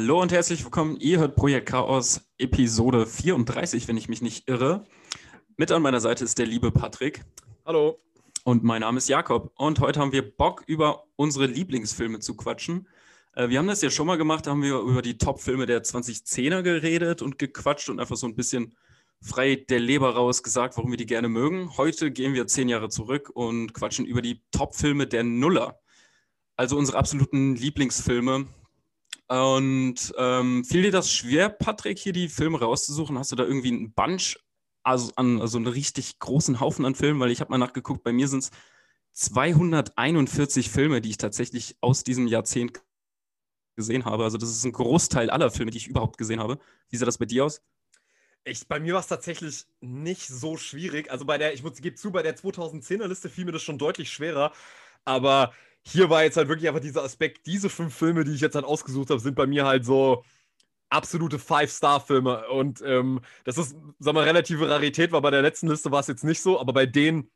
Hallo und herzlich willkommen. Ihr hört Projekt Chaos Episode 34, wenn ich mich nicht irre. Mit an meiner Seite ist der liebe Patrick. Hallo. Und mein Name ist Jakob. Und heute haben wir Bock, über unsere Lieblingsfilme zu quatschen. Äh, wir haben das ja schon mal gemacht, da haben wir über die Top-Filme der 2010er geredet und gequatscht und einfach so ein bisschen frei der Leber raus gesagt, warum wir die gerne mögen. Heute gehen wir zehn Jahre zurück und quatschen über die Top-Filme der Nuller. Also unsere absoluten Lieblingsfilme. Und ähm, fiel dir das schwer, Patrick, hier die Filme rauszusuchen? Hast du da irgendwie einen Bunch, also, an, also einen richtig großen Haufen an Filmen? Weil ich habe mal nachgeguckt, bei mir sind es 241 Filme, die ich tatsächlich aus diesem Jahrzehnt gesehen habe. Also das ist ein Großteil aller Filme, die ich überhaupt gesehen habe. Wie sah das bei dir aus? Ich, bei mir war es tatsächlich nicht so schwierig. Also bei der, ich gebe zu, bei der 2010er Liste fiel mir das schon deutlich schwerer. Aber hier war jetzt halt wirklich einfach dieser Aspekt, diese fünf Filme, die ich jetzt halt ausgesucht habe, sind bei mir halt so absolute Five-Star-Filme. Und ähm, das ist, sagen wir, relative Rarität, weil bei der letzten Liste war es jetzt nicht so, aber bei den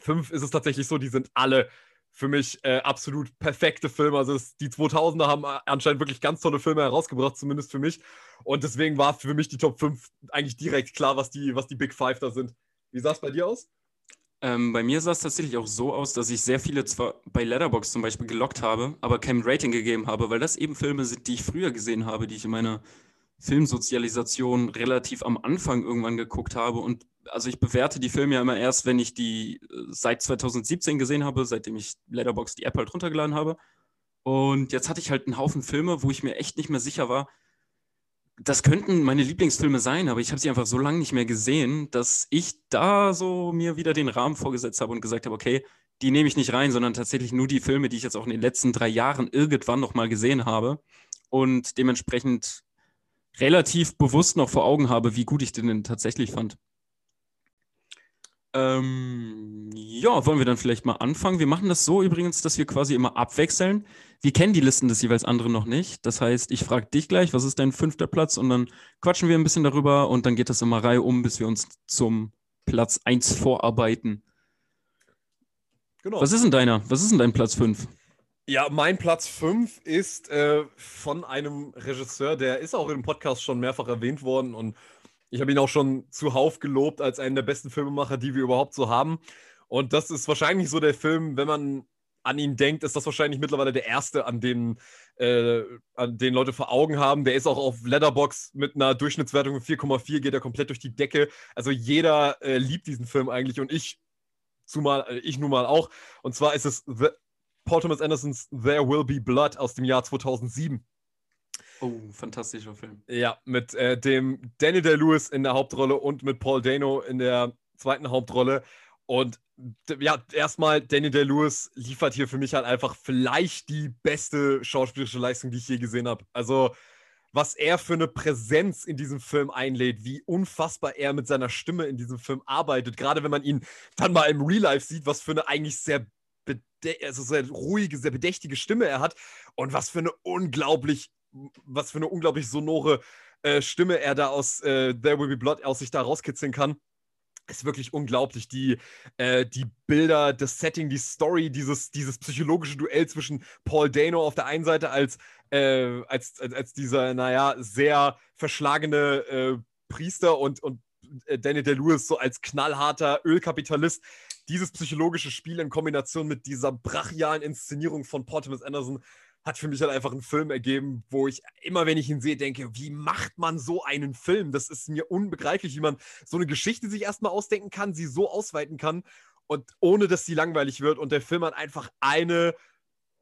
fünf ist es tatsächlich so, die sind alle für mich äh, absolut perfekte Filme. Also es, die 2000er haben anscheinend wirklich ganz tolle Filme herausgebracht, zumindest für mich. Und deswegen war für mich die Top 5 eigentlich direkt klar, was die, was die Big Five da sind. Wie sah es bei dir aus? Ähm, bei mir sah es tatsächlich auch so aus, dass ich sehr viele zwar bei Letterbox zum Beispiel gelockt habe, aber kein Rating gegeben habe, weil das eben Filme sind, die ich früher gesehen habe, die ich in meiner Filmsozialisation relativ am Anfang irgendwann geguckt habe. Und also ich bewerte die Filme ja immer erst, wenn ich die äh, seit 2017 gesehen habe, seitdem ich Letterbox die App halt runtergeladen habe. Und jetzt hatte ich halt einen Haufen Filme, wo ich mir echt nicht mehr sicher war, das könnten meine Lieblingsfilme sein, aber ich habe sie einfach so lange nicht mehr gesehen, dass ich da so mir wieder den Rahmen vorgesetzt habe und gesagt habe, okay, die nehme ich nicht rein, sondern tatsächlich nur die Filme, die ich jetzt auch in den letzten drei Jahren irgendwann noch mal gesehen habe und dementsprechend relativ bewusst noch vor Augen habe, wie gut ich den denn tatsächlich fand. Ähm, ja, wollen wir dann vielleicht mal anfangen? Wir machen das so übrigens, dass wir quasi immer abwechseln. Wir kennen die Listen des jeweils anderen noch nicht. Das heißt, ich frage dich gleich, was ist dein fünfter Platz? Und dann quatschen wir ein bisschen darüber und dann geht das immer Reihe um, bis wir uns zum Platz 1 vorarbeiten. Genau. Was ist denn deiner? Was ist denn dein Platz 5? Ja, mein Platz 5 ist äh, von einem Regisseur, der ist auch im Podcast schon mehrfach erwähnt worden und ich habe ihn auch schon zuhauf gelobt als einen der besten Filmemacher, die wir überhaupt so haben. Und das ist wahrscheinlich so der Film, wenn man an ihn denkt, ist das wahrscheinlich mittlerweile der erste, an den, äh, an den Leute vor Augen haben. Der ist auch auf Letterbox mit einer Durchschnittswertung von 4,4, geht er komplett durch die Decke. Also jeder äh, liebt diesen Film eigentlich und ich zumal, äh, ich nun mal auch. Und zwar ist es The, Paul Thomas Andersons There Will Be Blood aus dem Jahr 2007. Oh, fantastischer Film. Ja, mit äh, dem Daniel Day-Lewis in der Hauptrolle und mit Paul Dano in der zweiten Hauptrolle. Und ja, erstmal, Daniel Day-Lewis liefert hier für mich halt einfach vielleicht die beste schauspielerische Leistung, die ich je gesehen habe. Also, was er für eine Präsenz in diesem Film einlädt, wie unfassbar er mit seiner Stimme in diesem Film arbeitet. Gerade wenn man ihn dann mal im Real Life sieht, was für eine eigentlich sehr, also sehr ruhige, sehr bedächtige Stimme er hat und was für eine unglaublich was für eine unglaublich sonore äh, Stimme er da aus äh, There Will Be Blood aus sich da rauskitzeln kann. Ist wirklich unglaublich. Die, äh, die Bilder, das Setting, die Story, dieses, dieses psychologische Duell zwischen Paul Dano auf der einen Seite als, äh, als, als, als, dieser, naja, sehr verschlagene äh, Priester und, und äh, Danny DeLewis so als knallharter Ölkapitalist. Dieses psychologische Spiel in Kombination mit dieser brachialen Inszenierung von Thomas Anderson hat für mich halt einfach einen Film ergeben, wo ich immer, wenn ich ihn sehe, denke, wie macht man so einen Film? Das ist mir unbegreiflich, wie man so eine Geschichte sich erstmal ausdenken kann, sie so ausweiten kann und ohne dass sie langweilig wird. Und der Film hat einfach eine,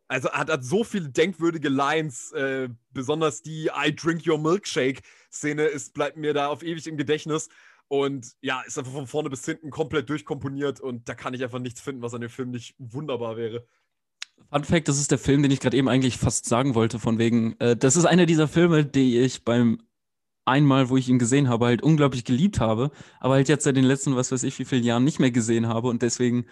also hat, hat so viele denkwürdige Lines, äh, besonders die I Drink Your Milkshake Szene ist, bleibt mir da auf ewig im Gedächtnis. Und ja, ist einfach von vorne bis hinten komplett durchkomponiert und da kann ich einfach nichts finden, was an dem Film nicht wunderbar wäre. Fun Fact, das ist der Film, den ich gerade eben eigentlich fast sagen wollte, von wegen, äh, das ist einer dieser Filme, die ich beim einmal, wo ich ihn gesehen habe, halt unglaublich geliebt habe, aber halt jetzt seit den letzten, was weiß ich, wie vielen Jahren nicht mehr gesehen habe und deswegen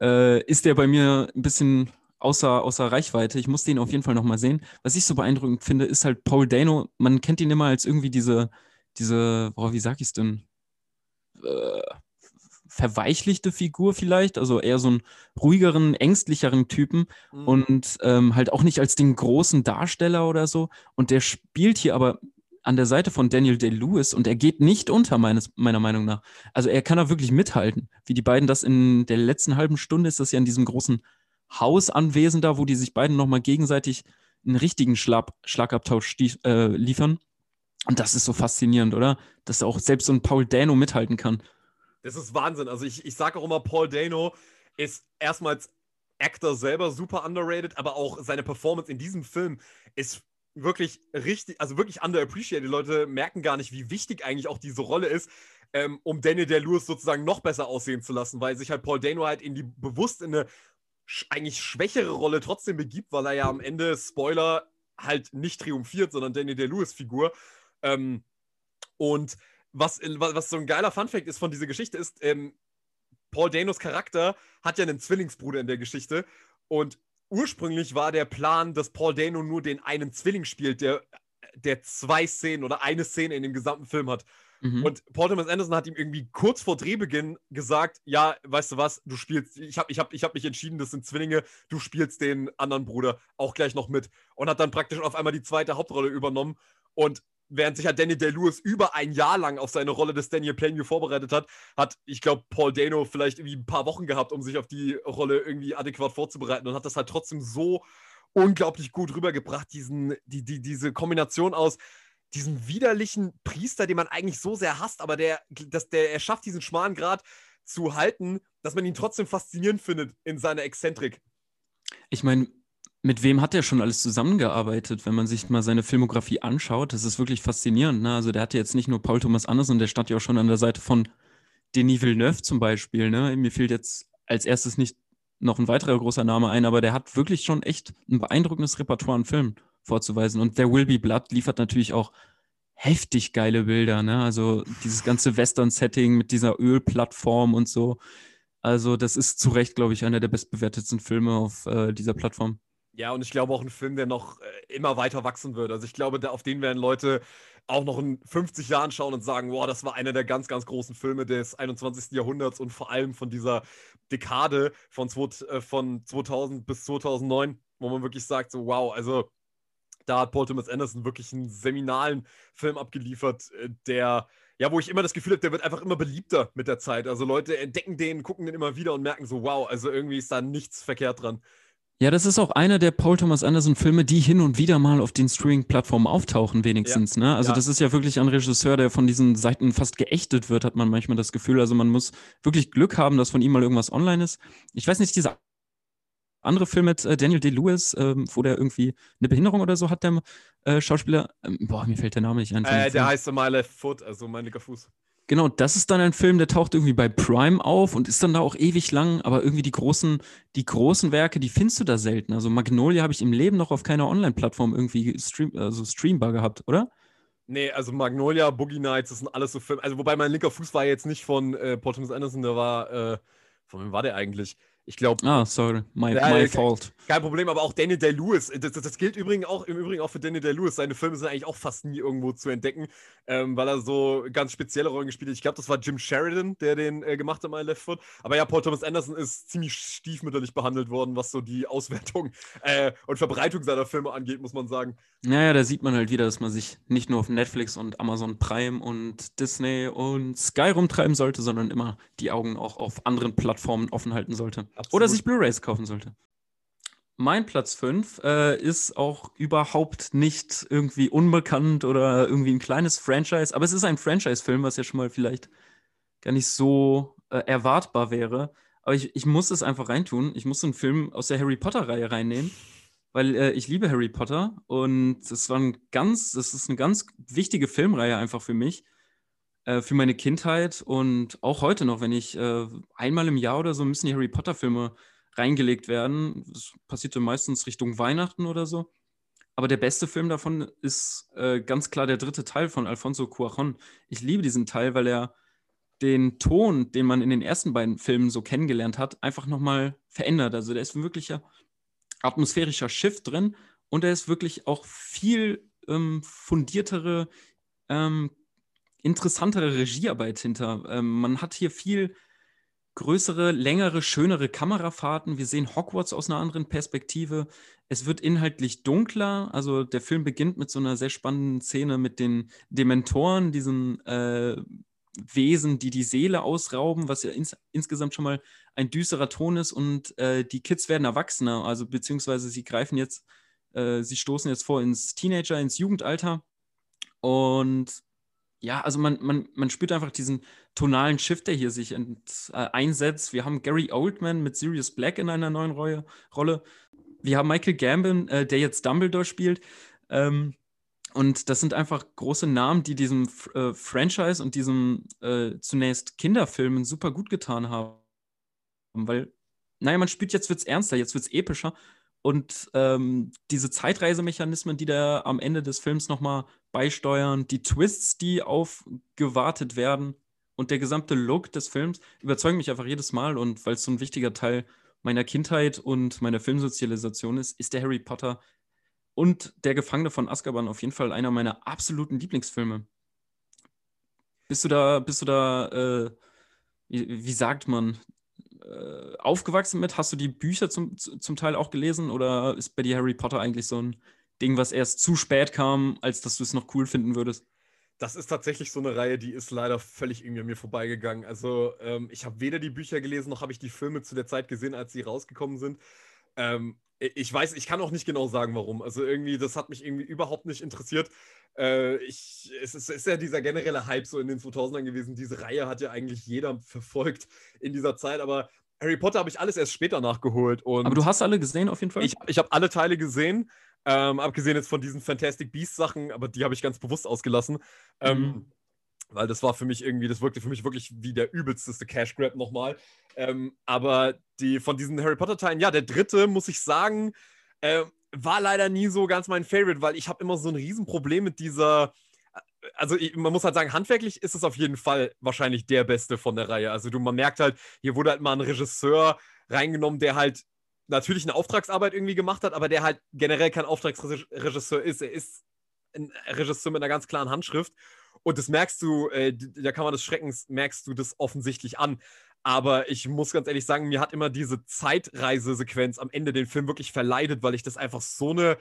äh, ist der bei mir ein bisschen außer, außer Reichweite. Ich muss den auf jeden Fall nochmal sehen. Was ich so beeindruckend finde, ist halt Paul Dano, man kennt ihn immer als irgendwie diese, diese, boah, wie sag ich es denn? Äh, verweichlichte Figur vielleicht, also eher so einen ruhigeren, ängstlicheren Typen mhm. und ähm, halt auch nicht als den großen Darsteller oder so. Und der spielt hier aber an der Seite von Daniel Day-Lewis und er geht nicht unter, meines, meiner Meinung nach. Also er kann da wirklich mithalten. Wie die beiden das in der letzten halben Stunde ist, das ja in diesem großen Haus anwesend da, wo die sich beiden nochmal gegenseitig einen richtigen Schlag, Schlagabtausch äh, liefern. Und das ist so faszinierend, oder? Dass auch selbst so ein Paul Dano mithalten kann. Das ist Wahnsinn. Also ich, ich sage auch immer, Paul Dano ist erstmals Actor selber super underrated, aber auch seine Performance in diesem Film ist wirklich richtig, also wirklich underappreciated. Die Leute merken gar nicht, wie wichtig eigentlich auch diese Rolle ist, ähm, um Daniel der Lewis sozusagen noch besser aussehen zu lassen, weil sich halt Paul Dano halt in die bewusst in eine eigentlich schwächere Rolle trotzdem begibt, weil er ja am Ende, Spoiler, halt nicht triumphiert, sondern Daniel der Lewis-Figur. Ähm, und was, was so ein geiler Funfact ist von dieser Geschichte ist, ähm, Paul Danos Charakter hat ja einen Zwillingsbruder in der Geschichte und ursprünglich war der Plan, dass Paul Dano nur den einen Zwilling spielt, der, der zwei Szenen oder eine Szene in dem gesamten Film hat. Mhm. Und Paul Thomas Anderson hat ihm irgendwie kurz vor Drehbeginn gesagt, ja, weißt du was, du spielst, ich habe ich hab, ich hab mich entschieden, das sind Zwillinge, du spielst den anderen Bruder auch gleich noch mit. Und hat dann praktisch auf einmal die zweite Hauptrolle übernommen. Und während sich ja Danny Day-Lewis über ein Jahr lang auf seine Rolle des Daniel Plainview vorbereitet hat, hat, ich glaube, Paul Dano vielleicht irgendwie ein paar Wochen gehabt, um sich auf die Rolle irgendwie adäquat vorzubereiten und hat das halt trotzdem so unglaublich gut rübergebracht, diesen, die, die, diese Kombination aus diesem widerlichen Priester, den man eigentlich so sehr hasst, aber der, dass der, er schafft diesen schmalen Grad zu halten, dass man ihn trotzdem faszinierend findet in seiner Exzentrik. Ich meine, mit wem hat er schon alles zusammengearbeitet, wenn man sich mal seine Filmografie anschaut? Das ist wirklich faszinierend. Ne? Also der hatte jetzt nicht nur Paul Thomas Anderson, der stand ja auch schon an der Seite von Denis Villeneuve zum Beispiel. Ne? Mir fehlt jetzt als erstes nicht noch ein weiterer großer Name ein, aber der hat wirklich schon echt ein beeindruckendes Repertoire an Filmen vorzuweisen. Und There Will Be Blood liefert natürlich auch heftig geile Bilder. Ne? Also dieses ganze Western-Setting mit dieser Ölplattform und so. Also das ist zu Recht, glaube ich, einer der bestbewertetsten Filme auf äh, dieser Plattform. Ja, und ich glaube auch ein Film, der noch äh, immer weiter wachsen wird. Also ich glaube, auf den werden Leute auch noch in 50 Jahren schauen und sagen, wow, das war einer der ganz, ganz großen Filme des 21. Jahrhunderts und vor allem von dieser Dekade von, äh, von 2000 bis 2009, wo man wirklich sagt, so wow, also da hat Paul Thomas Anderson wirklich einen seminalen Film abgeliefert, äh, der, ja, wo ich immer das Gefühl habe, der wird einfach immer beliebter mit der Zeit. Also Leute entdecken den, gucken den immer wieder und merken so, wow, also irgendwie ist da nichts verkehrt dran. Ja, das ist auch einer der Paul Thomas Anderson Filme, die hin und wieder mal auf den Streaming-Plattformen auftauchen, wenigstens. Ja. Ne? Also, ja. das ist ja wirklich ein Regisseur, der von diesen Seiten fast geächtet wird, hat man manchmal das Gefühl. Also, man muss wirklich Glück haben, dass von ihm mal irgendwas online ist. Ich weiß nicht, dieser andere Film mit äh, Daniel Day-Lewis, ähm, wo der irgendwie eine Behinderung oder so hat, der äh, Schauspieler. Ähm, boah, mir fällt der Name nicht ein. Äh, der heißt My Left Foot, also mein linker Fuß. Genau, das ist dann ein Film, der taucht irgendwie bei Prime auf und ist dann da auch ewig lang, aber irgendwie die großen, die großen Werke, die findest du da selten. Also Magnolia habe ich im Leben noch auf keiner Online-Plattform irgendwie stream, also streambar gehabt, oder? Nee, also Magnolia, Boogie Nights, das sind alles so Filme. Also wobei mein linker Fuß war jetzt nicht von äh, Paul Thomas Anderson, der war, äh, von wem war der eigentlich? Ich glaube. Ah, sorry, my, ja, my fault. Kein Problem, aber auch Daniel Day-Lewis. Das, das, das, gilt übrigens auch, im Übrigen auch für Daniel Day-Lewis. Seine Filme sind eigentlich auch fast nie irgendwo zu entdecken, ähm, weil er so ganz spezielle Rollen gespielt hat. Ich glaube, das war Jim Sheridan, der den äh, gemacht hat, My Left Foot. Aber ja, Paul Thomas Anderson ist ziemlich stiefmütterlich behandelt worden, was so die Auswertung äh, und Verbreitung seiner Filme angeht, muss man sagen. Naja, da sieht man halt wieder, dass man sich nicht nur auf Netflix und Amazon Prime und Disney und Sky rumtreiben sollte, sondern immer die Augen auch auf anderen Plattformen offen halten sollte. Absolut. Oder sich Blu-rays kaufen sollte. Mein Platz 5 äh, ist auch überhaupt nicht irgendwie unbekannt oder irgendwie ein kleines Franchise, aber es ist ein Franchise-Film, was ja schon mal vielleicht gar nicht so äh, erwartbar wäre. Aber ich, ich muss es einfach reintun. Ich muss einen Film aus der Harry Potter-Reihe reinnehmen weil äh, ich liebe Harry Potter und es war ein ganz, das ist eine ganz wichtige Filmreihe einfach für mich, äh, für meine Kindheit und auch heute noch, wenn ich äh, einmal im Jahr oder so müssen die Harry Potter Filme reingelegt werden. Das passierte meistens Richtung Weihnachten oder so. Aber der beste Film davon ist äh, ganz klar der dritte Teil von Alfonso Cuarón. Ich liebe diesen Teil, weil er den Ton, den man in den ersten beiden Filmen so kennengelernt hat, einfach nochmal verändert. Also der ist wirklich ja atmosphärischer Shift drin und da ist wirklich auch viel ähm, fundiertere, ähm, interessantere Regiearbeit hinter. Ähm, man hat hier viel größere, längere, schönere Kamerafahrten. Wir sehen Hogwarts aus einer anderen Perspektive. Es wird inhaltlich dunkler. Also der Film beginnt mit so einer sehr spannenden Szene mit den Dementoren, diesen äh, Wesen, die die Seele ausrauben, was ja ins insgesamt schon mal ein düsterer Ton ist. Und äh, die Kids werden Erwachsener, also beziehungsweise sie greifen jetzt, äh, sie stoßen jetzt vor ins Teenager, ins Jugendalter. Und ja, also man, man, man spürt einfach diesen tonalen Shift, der hier sich ent, äh, einsetzt. Wir haben Gary Oldman mit Sirius Black in einer neuen Rolle. Rolle. Wir haben Michael Gambon, äh, der jetzt Dumbledore spielt. Ähm, und das sind einfach große Namen, die diesem äh, Franchise und diesem äh, zunächst Kinderfilmen super gut getan haben. Weil, naja, man spürt, jetzt wird es ernster, jetzt wird es epischer. Und ähm, diese Zeitreisemechanismen, die da am Ende des Films nochmal beisteuern, die Twists, die aufgewartet werden und der gesamte Look des Films überzeugen mich einfach jedes Mal. Und weil es so ein wichtiger Teil meiner Kindheit und meiner Filmsozialisation ist, ist der Harry Potter und Der Gefangene von Azkaban auf jeden Fall einer meiner absoluten Lieblingsfilme. Bist du da, bist du da, äh, wie, wie, sagt man, äh, aufgewachsen mit? Hast du die Bücher zum, zum Teil auch gelesen oder ist bei dir Harry Potter eigentlich so ein Ding, was erst zu spät kam, als dass du es noch cool finden würdest? Das ist tatsächlich so eine Reihe, die ist leider völlig irgendwie an mir vorbeigegangen. Also ähm, ich habe weder die Bücher gelesen, noch habe ich die Filme zu der Zeit gesehen, als sie rausgekommen sind. Ähm, ich weiß, ich kann auch nicht genau sagen, warum. Also irgendwie, das hat mich irgendwie überhaupt nicht interessiert. Äh, ich, es, ist, es ist ja dieser generelle Hype so in den 2000ern gewesen. Diese Reihe hat ja eigentlich jeder verfolgt in dieser Zeit, aber Harry Potter habe ich alles erst später nachgeholt. Und aber du hast alle gesehen auf jeden Fall? Ich, ich habe alle Teile gesehen, ähm, abgesehen jetzt von diesen Fantastic Beasts Sachen, aber die habe ich ganz bewusst ausgelassen. Ähm, mhm. Ähm, weil das war für mich irgendwie, das wirkte für mich wirklich wie der übelste Cash Grab nochmal. Ähm, aber die von diesen Harry Potter Teilen, ja, der dritte, muss ich sagen, äh, war leider nie so ganz mein Favorite, weil ich habe immer so ein Riesenproblem mit dieser. Also ich, man muss halt sagen, handwerklich ist es auf jeden Fall wahrscheinlich der beste von der Reihe. Also du, man merkt halt, hier wurde halt mal ein Regisseur reingenommen, der halt natürlich eine Auftragsarbeit irgendwie gemacht hat, aber der halt generell kein Auftragsregisseur ist. Er ist ein Regisseur mit einer ganz klaren Handschrift. Und das merkst du, äh, der Kammer des Schreckens, merkst du das offensichtlich an. Aber ich muss ganz ehrlich sagen, mir hat immer diese Zeitreisesequenz am Ende den Film wirklich verleidet, weil ich das einfach so eine,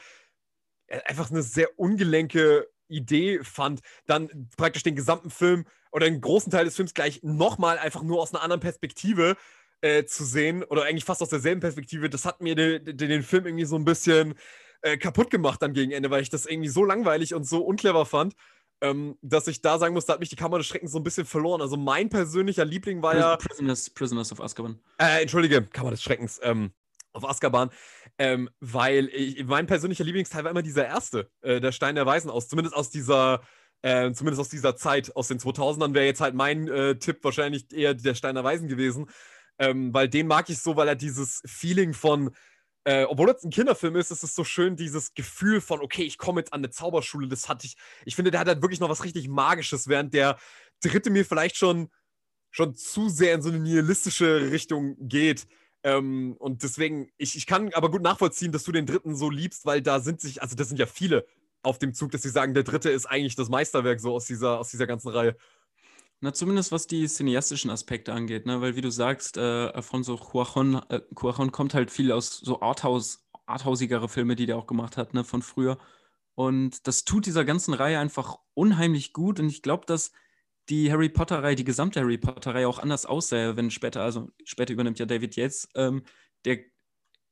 äh, einfach eine sehr ungelenke Idee fand, dann praktisch den gesamten Film oder einen großen Teil des Films gleich nochmal einfach nur aus einer anderen Perspektive äh, zu sehen oder eigentlich fast aus derselben Perspektive. Das hat mir de, de, den Film irgendwie so ein bisschen äh, kaputt gemacht dann gegen Ende, weil ich das irgendwie so langweilig und so unclever fand ähm, dass ich da sagen muss, da hat mich die Kammer des Schreckens so ein bisschen verloren. Also mein persönlicher Liebling war ja. Prisoners, Prisoners of Azkaban. Äh, entschuldige, Kammer des Schreckens. Ähm, auf Azkaban, ähm, weil ich, mein persönlicher Lieblingsteil war immer dieser erste, äh, der Stein der Weisen aus, zumindest aus dieser, äh, zumindest aus dieser Zeit, aus den 2000ern wäre jetzt halt mein äh, Tipp wahrscheinlich eher der Stein der Weisen gewesen, ähm, weil den mag ich so, weil er dieses Feeling von, äh, obwohl es ein Kinderfilm ist, ist es so schön, dieses Gefühl von, okay, ich komme jetzt an eine Zauberschule, das hatte ich, ich finde, der hat halt wirklich noch was richtig Magisches, während der dritte mir vielleicht schon, schon zu sehr in so eine nihilistische Richtung geht. Ähm, und deswegen, ich, ich kann aber gut nachvollziehen, dass du den dritten so liebst, weil da sind sich, also das sind ja viele auf dem Zug, dass sie sagen, der dritte ist eigentlich das Meisterwerk so aus dieser, aus dieser ganzen Reihe. Na, zumindest was die cineastischen Aspekte angeht, ne? weil wie du sagst, äh, Alfonso Cuarón, äh, Cuarón kommt halt viel aus so Arthouse, arthausigere Filme, die der auch gemacht hat, ne, von früher. Und das tut dieser ganzen Reihe einfach unheimlich gut. Und ich glaube, dass die Harry Potter-Reihe, die gesamte Harry Potter-Reihe auch anders aussähe, wenn später, also später übernimmt ja David Yates, ähm, der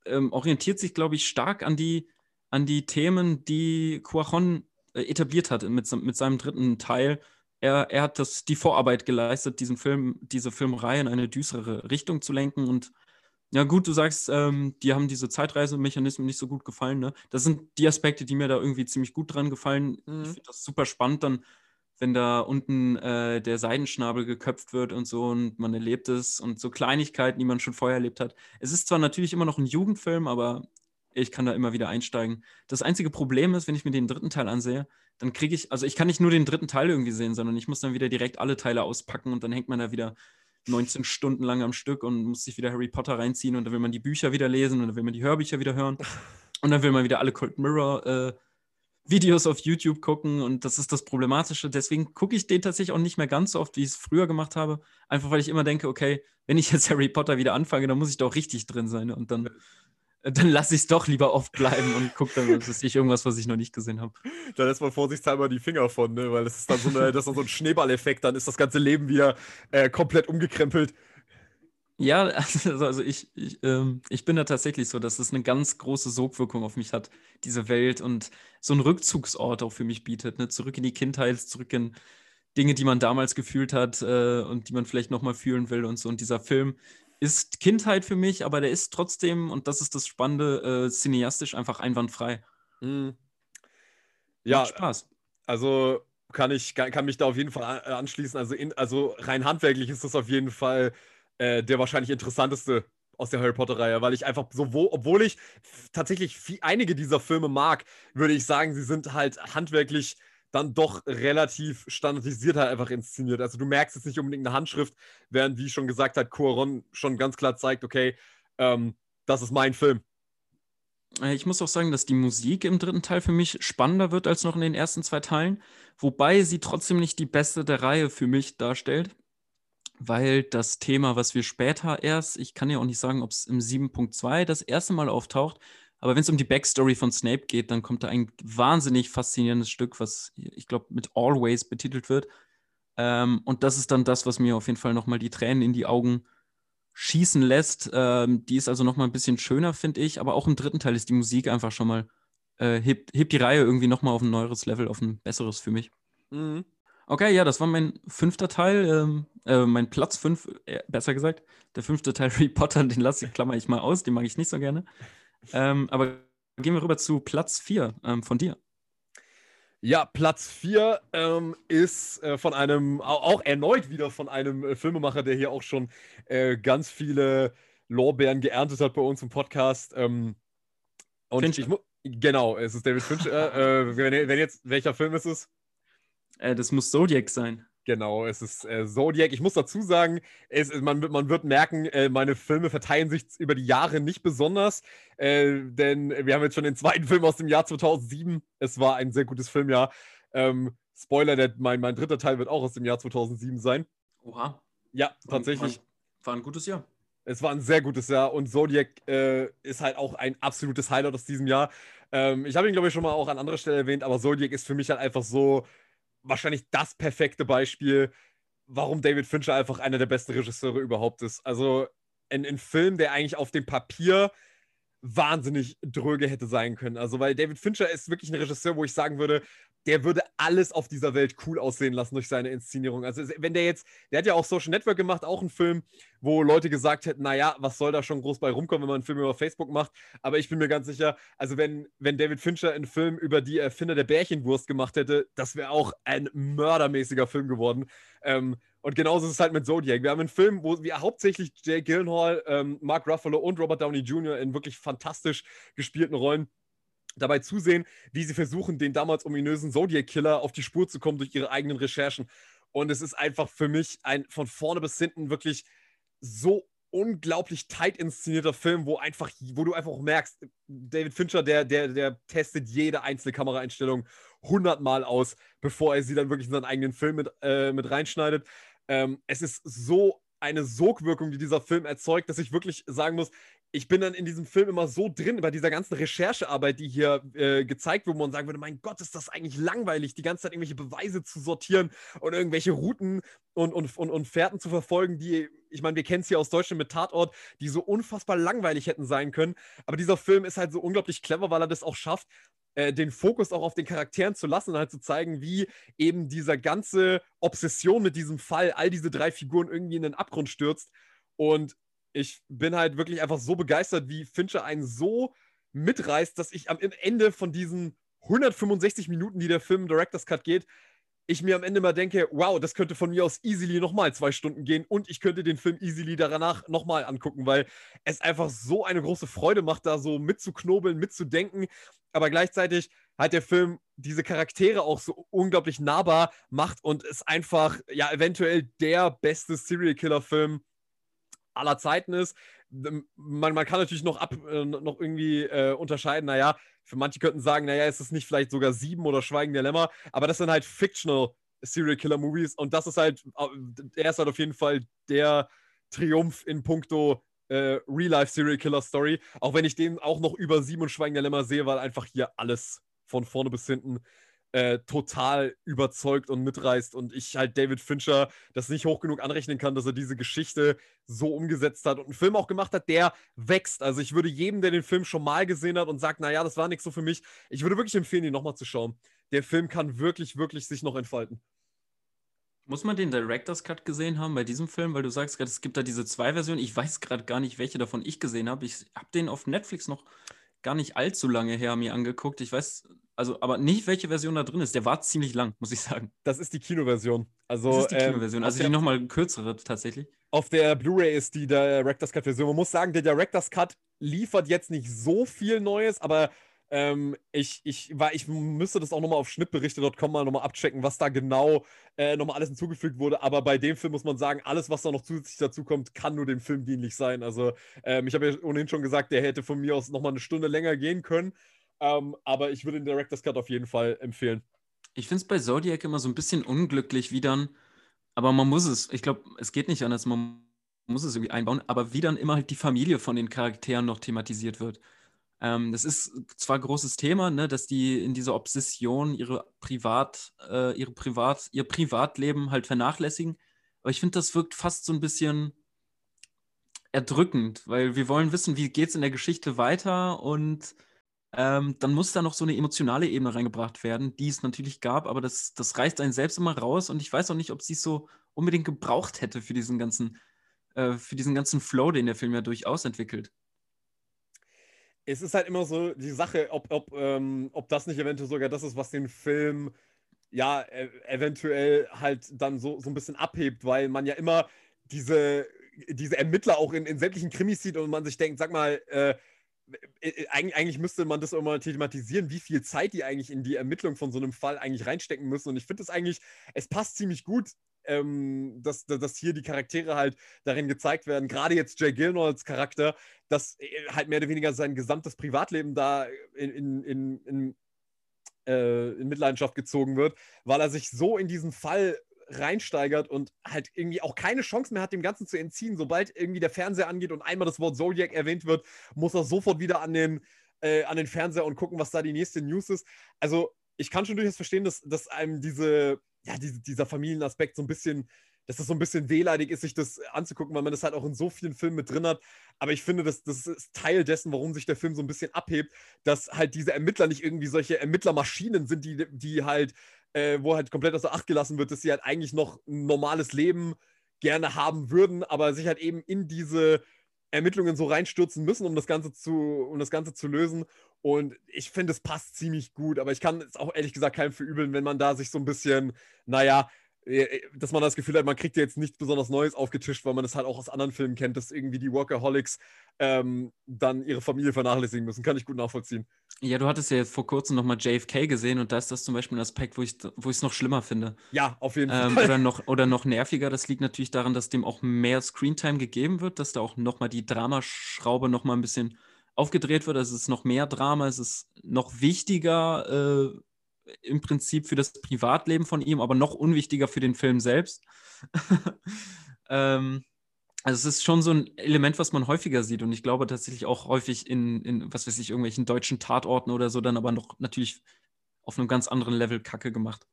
ähm, orientiert sich, glaube ich, stark an die, an die Themen, die Cuaron äh, etabliert hat mit, mit seinem dritten Teil er, er hat das, die Vorarbeit geleistet, diesen Film, diese Filmreihe in eine düstere Richtung zu lenken. Und ja, gut, du sagst, ähm, die haben diese Zeitreisemechanismen nicht so gut gefallen. Ne? Das sind die Aspekte, die mir da irgendwie ziemlich gut dran gefallen. Mhm. Ich finde das super spannend, dann, wenn da unten äh, der Seidenschnabel geköpft wird und so und man erlebt es und so Kleinigkeiten, die man schon vorher erlebt hat. Es ist zwar natürlich immer noch ein Jugendfilm, aber ich kann da immer wieder einsteigen. Das einzige Problem ist, wenn ich mir den dritten Teil ansehe, dann kriege ich, also ich kann nicht nur den dritten Teil irgendwie sehen, sondern ich muss dann wieder direkt alle Teile auspacken und dann hängt man da wieder 19 Stunden lang am Stück und muss sich wieder Harry Potter reinziehen und dann will man die Bücher wieder lesen und dann will man die Hörbücher wieder hören und dann will man wieder alle Cold Mirror äh, Videos auf YouTube gucken und das ist das Problematische. Deswegen gucke ich den tatsächlich auch nicht mehr ganz so oft, wie ich es früher gemacht habe. Einfach weil ich immer denke, okay, wenn ich jetzt Harry Potter wieder anfange, dann muss ich doch richtig drin sein und dann, dann lasse ich es doch lieber oft bleiben und gucke dann, was ist irgendwas, was ich noch nicht gesehen habe. Da lässt man vorsichtshalber die Finger von, ne? weil das ist dann so, eine, das ist so ein Schneeballeffekt, dann ist das ganze Leben wieder äh, komplett umgekrempelt. Ja, also, also ich, ich, ähm, ich bin da tatsächlich so, dass es eine ganz große Sogwirkung auf mich hat, diese Welt und so einen Rückzugsort auch für mich bietet. Ne? Zurück in die Kindheit, zurück in Dinge, die man damals gefühlt hat äh, und die man vielleicht nochmal fühlen will und so. Und dieser Film ist Kindheit für mich, aber der ist trotzdem, und das ist das Spannende, äh, cineastisch einfach einwandfrei. Mhm. Ja, Macht Spaß. Also kann ich kann, kann mich da auf jeden Fall anschließen. Also, in, also rein handwerklich ist das auf jeden Fall äh, der wahrscheinlich interessanteste aus der Harry Potter-Reihe, weil ich einfach so, wo, obwohl ich tatsächlich viel, einige dieser Filme mag, würde ich sagen, sie sind halt handwerklich dann doch relativ standardisiert halt einfach inszeniert. Also du merkst jetzt nicht unbedingt eine Handschrift, während, wie schon gesagt hat, Cuaron schon ganz klar zeigt, okay, ähm, das ist mein Film. Äh, ich muss auch sagen, dass die Musik im dritten Teil für mich spannender wird als noch in den ersten zwei Teilen, wobei sie trotzdem nicht die beste der Reihe für mich darstellt weil das Thema, was wir später erst, ich kann ja auch nicht sagen, ob es im 7.2 das erste Mal auftaucht, aber wenn es um die Backstory von Snape geht, dann kommt da ein wahnsinnig faszinierendes Stück, was ich glaube mit Always betitelt wird. Ähm, und das ist dann das, was mir auf jeden Fall nochmal die Tränen in die Augen schießen lässt. Ähm, die ist also nochmal ein bisschen schöner, finde ich. Aber auch im dritten Teil ist die Musik einfach schon mal, äh, hebt, hebt die Reihe irgendwie nochmal auf ein neueres Level, auf ein besseres für mich. Mhm. Okay, ja, das war mein fünfter Teil, ähm, äh, mein Platz fünf, äh, besser gesagt. Der fünfte Teil Harry Potter, den lasse ich, klammer ich mal aus, den mag ich nicht so gerne. Ähm, aber gehen wir rüber zu Platz vier ähm, von dir. Ja, Platz 4 ähm, ist äh, von einem, auch erneut wieder von einem äh, Filmemacher, der hier auch schon äh, ganz viele Lorbeeren geerntet hat bei uns im Podcast. Ähm, und Fincher. ich genau, es ist David Fincher. Äh, wenn, wenn, jetzt, welcher Film ist es? Äh, das muss Zodiac sein. Genau, es ist äh, Zodiac. Ich muss dazu sagen, es, man, man wird merken, äh, meine Filme verteilen sich über die Jahre nicht besonders, äh, denn wir haben jetzt schon den zweiten Film aus dem Jahr 2007. Es war ein sehr gutes Filmjahr. Ähm, Spoiler, der, mein, mein dritter Teil wird auch aus dem Jahr 2007 sein. Oha. Ja, tatsächlich. War, war ein gutes Jahr. Es war ein sehr gutes Jahr und Zodiac äh, ist halt auch ein absolutes Highlight aus diesem Jahr. Ähm, ich habe ihn, glaube ich, schon mal auch an anderer Stelle erwähnt, aber Zodiac ist für mich halt einfach so wahrscheinlich das perfekte Beispiel, warum David Fincher einfach einer der besten Regisseure überhaupt ist. Also ein, ein Film, der eigentlich auf dem Papier wahnsinnig dröge hätte sein können. Also, weil David Fincher ist wirklich ein Regisseur, wo ich sagen würde, der würde alles auf dieser Welt cool aussehen lassen durch seine Inszenierung. Also, wenn der jetzt, der hat ja auch Social Network gemacht, auch einen Film, wo Leute gesagt hätten, naja, was soll da schon groß bei rumkommen, wenn man einen Film über Facebook macht. Aber ich bin mir ganz sicher, also wenn, wenn David Fincher einen Film über die Erfinder der Bärchenwurst gemacht hätte, das wäre auch ein mördermäßiger Film geworden. Ähm, und genauso ist es halt mit Zodiac. Wir haben einen Film, wo wir hauptsächlich Jake Gyllenhaal, ähm, Mark Ruffalo und Robert Downey Jr. in wirklich fantastisch gespielten Rollen dabei zusehen, wie sie versuchen, den damals ominösen Zodiac-Killer auf die Spur zu kommen durch ihre eigenen Recherchen. Und es ist einfach für mich ein von vorne bis hinten wirklich so unglaublich tight inszenierter Film, wo einfach, wo du einfach merkst, David Fincher, der, der, der testet jede einzelne Kameraeinstellung hundertmal aus, bevor er sie dann wirklich in seinen eigenen Film mit, äh, mit reinschneidet. Ähm, es ist so eine Sogwirkung, die dieser Film erzeugt, dass ich wirklich sagen muss, ich bin dann in diesem Film immer so drin bei dieser ganzen Recherchearbeit, die hier äh, gezeigt wird, wo man sagen würde, mein Gott, ist das eigentlich langweilig, die ganze Zeit irgendwelche Beweise zu sortieren und irgendwelche Routen und, und, und, und Fährten zu verfolgen, die, ich meine, wir kennen es hier aus Deutschland mit Tatort, die so unfassbar langweilig hätten sein können. Aber dieser Film ist halt so unglaublich clever, weil er das auch schafft, äh, den Fokus auch auf den Charakteren zu lassen und halt zu zeigen, wie eben diese ganze Obsession mit diesem Fall all diese drei Figuren irgendwie in den Abgrund stürzt. Und ich bin halt wirklich einfach so begeistert, wie Fincher einen so mitreißt, dass ich am Ende von diesen 165 Minuten, die der Film Director's Cut geht, ich mir am Ende mal denke, wow, das könnte von mir aus easily nochmal zwei Stunden gehen und ich könnte den Film easily danach nochmal angucken, weil es einfach so eine große Freude macht, da so mitzuknobeln, mitzudenken, aber gleichzeitig hat der Film diese Charaktere auch so unglaublich nahbar macht und ist einfach, ja, eventuell der beste Serial Killer-Film aller Zeiten ist. Man, man kann natürlich noch, ab, äh, noch irgendwie äh, unterscheiden, naja, für manche könnten sagen, naja, ist es nicht vielleicht sogar sieben oder Schweigen der Lämmer, aber das sind halt fictional Serial Killer Movies und das ist halt, er ist halt auf jeden Fall der Triumph in puncto äh, Real-Life Serial Killer Story, auch wenn ich den auch noch über sieben und Schweigen der Lämmer sehe, weil einfach hier alles von vorne bis hinten äh, total überzeugt und mitreißt und ich halt David Fincher das nicht hoch genug anrechnen kann, dass er diese Geschichte so umgesetzt hat und einen Film auch gemacht hat, der wächst. Also ich würde jedem, der den Film schon mal gesehen hat und sagt, naja, das war nichts so für mich, ich würde wirklich empfehlen, ihn nochmal zu schauen. Der Film kann wirklich, wirklich sich noch entfalten. Muss man den Director's Cut gesehen haben bei diesem Film? Weil du sagst gerade, es gibt da diese zwei Versionen. Ich weiß gerade gar nicht, welche davon ich gesehen habe. Ich habe den auf Netflix noch gar nicht allzu lange her mir angeguckt. Ich weiß also, aber nicht, welche Version da drin ist. Der war ziemlich lang, muss ich sagen. Das ist die Kinoversion. Also, das ist die ähm, Kinoversion, also die nochmal kürzere tatsächlich. Auf der Blu-ray ist die Director's Cut-Version. Man muss sagen, der Director's Cut liefert jetzt nicht so viel Neues, aber ähm, ich, ich, war, ich müsste das auch nochmal auf schnittberichte.com mal nochmal abchecken, was da genau äh, nochmal alles hinzugefügt wurde. Aber bei dem Film muss man sagen, alles, was da noch zusätzlich dazu kommt, kann nur dem Film dienlich sein. Also, ähm, ich habe ja ohnehin schon gesagt, der hätte von mir aus nochmal eine Stunde länger gehen können. Ähm, aber ich würde den Director's Cut auf jeden Fall empfehlen. Ich finde es bei Zodiac immer so ein bisschen unglücklich, wie dann, aber man muss es, ich glaube, es geht nicht anders, man muss es irgendwie einbauen, aber wie dann immer halt die Familie von den Charakteren noch thematisiert wird. Ähm, das ist zwar ein großes Thema, ne, dass die in dieser Obsession ihre Privat, äh, ihre Privat, ihr Privatleben halt vernachlässigen, aber ich finde, das wirkt fast so ein bisschen erdrückend, weil wir wollen wissen, wie geht es in der Geschichte weiter und ähm, dann muss da noch so eine emotionale Ebene reingebracht werden, die es natürlich gab, aber das, das reißt einen selbst immer raus und ich weiß auch nicht, ob sie es so unbedingt gebraucht hätte für diesen ganzen, äh, für diesen ganzen Flow, den der Film ja durchaus entwickelt. Es ist halt immer so die Sache, ob, ob, ähm, ob das nicht eventuell sogar das ist, was den Film ja e eventuell halt dann so, so ein bisschen abhebt, weil man ja immer diese, diese Ermittler auch in, in sämtlichen Krimis sieht und man sich denkt, sag mal, äh, äh, äh, eigentlich müsste man das immer thematisieren, wie viel Zeit die eigentlich in die Ermittlung von so einem Fall eigentlich reinstecken müssen. Und ich finde es eigentlich, es passt ziemlich gut, ähm, dass, dass hier die Charaktere halt darin gezeigt werden. Gerade jetzt Jay Gilnolds Charakter, dass halt mehr oder weniger sein gesamtes Privatleben da in, in, in, in, äh, in Mitleidenschaft gezogen wird, weil er sich so in diesen Fall reinsteigert und halt irgendwie auch keine Chance mehr hat, dem Ganzen zu entziehen. Sobald irgendwie der Fernseher angeht und einmal das Wort Zodiac erwähnt wird, muss er sofort wieder an den, äh, an den Fernseher und gucken, was da die nächste News ist. Also ich kann schon durchaus verstehen, dass, dass einem diese, ja, diese, dieser Familienaspekt so ein bisschen, dass das so ein bisschen wehleidig ist, sich das anzugucken, weil man das halt auch in so vielen Filmen mit drin hat. Aber ich finde, das, das ist Teil dessen, warum sich der Film so ein bisschen abhebt, dass halt diese Ermittler nicht irgendwie solche Ermittlermaschinen sind, die, die halt äh, wo halt komplett außer Acht gelassen wird, dass sie halt eigentlich noch ein normales Leben gerne haben würden, aber sich halt eben in diese Ermittlungen so reinstürzen müssen, um das Ganze zu, um das Ganze zu lösen. Und ich finde, es passt ziemlich gut, aber ich kann es auch ehrlich gesagt keinem verübeln, wenn man da sich so ein bisschen, naja, dass man das Gefühl hat, man kriegt jetzt nichts besonders Neues aufgetischt, weil man das halt auch aus anderen Filmen kennt, dass irgendwie die Workaholics ähm, dann ihre Familie vernachlässigen müssen. Kann ich gut nachvollziehen. Ja, du hattest ja jetzt vor kurzem nochmal JFK gesehen und da ist das zum Beispiel ein Aspekt, wo ich wo es noch schlimmer finde. Ja, auf jeden ähm, Fall. Oder noch, oder noch nerviger. Das liegt natürlich daran, dass dem auch mehr Screentime gegeben wird, dass da auch nochmal die Dramaschraube nochmal ein bisschen aufgedreht wird. Also es ist noch mehr Drama, es ist noch wichtiger. Äh, im Prinzip für das Privatleben von ihm, aber noch unwichtiger für den Film selbst. ähm, also es ist schon so ein Element, was man häufiger sieht und ich glaube tatsächlich auch häufig in, in was weiß ich, irgendwelchen deutschen Tatorten oder so, dann aber noch natürlich auf einem ganz anderen Level Kacke gemacht.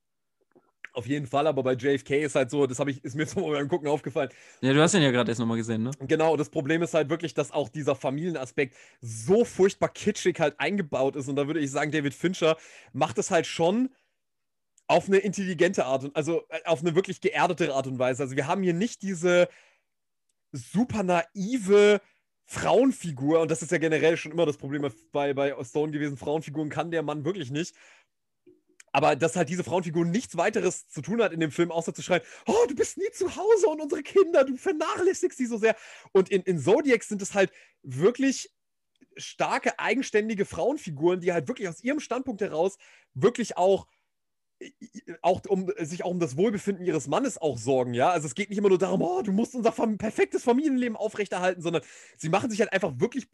Auf jeden Fall, aber bei JFK ist halt so, das ich, ist mir so beim Gucken aufgefallen. Ja, du hast ihn ja gerade erst nochmal gesehen, ne? Genau, das Problem ist halt wirklich, dass auch dieser Familienaspekt so furchtbar kitschig halt eingebaut ist. Und da würde ich sagen, David Fincher macht es halt schon auf eine intelligente Art und also äh, auf eine wirklich geerdete Art und Weise. Also wir haben hier nicht diese super naive Frauenfigur, und das ist ja generell schon immer das Problem bei, bei Stone gewesen, Frauenfiguren kann der Mann wirklich nicht aber dass halt diese Frauenfigur nichts weiteres zu tun hat in dem Film, außer zu schreien, oh, du bist nie zu Hause und unsere Kinder, du vernachlässigst sie so sehr. Und in, in Zodiac sind es halt wirklich starke, eigenständige Frauenfiguren, die halt wirklich aus ihrem Standpunkt heraus wirklich auch auch um sich auch um das Wohlbefinden ihres Mannes auch sorgen, ja. Also es geht nicht immer nur darum, oh, du musst unser perfektes Familienleben aufrechterhalten, sondern sie machen sich halt einfach wirklich,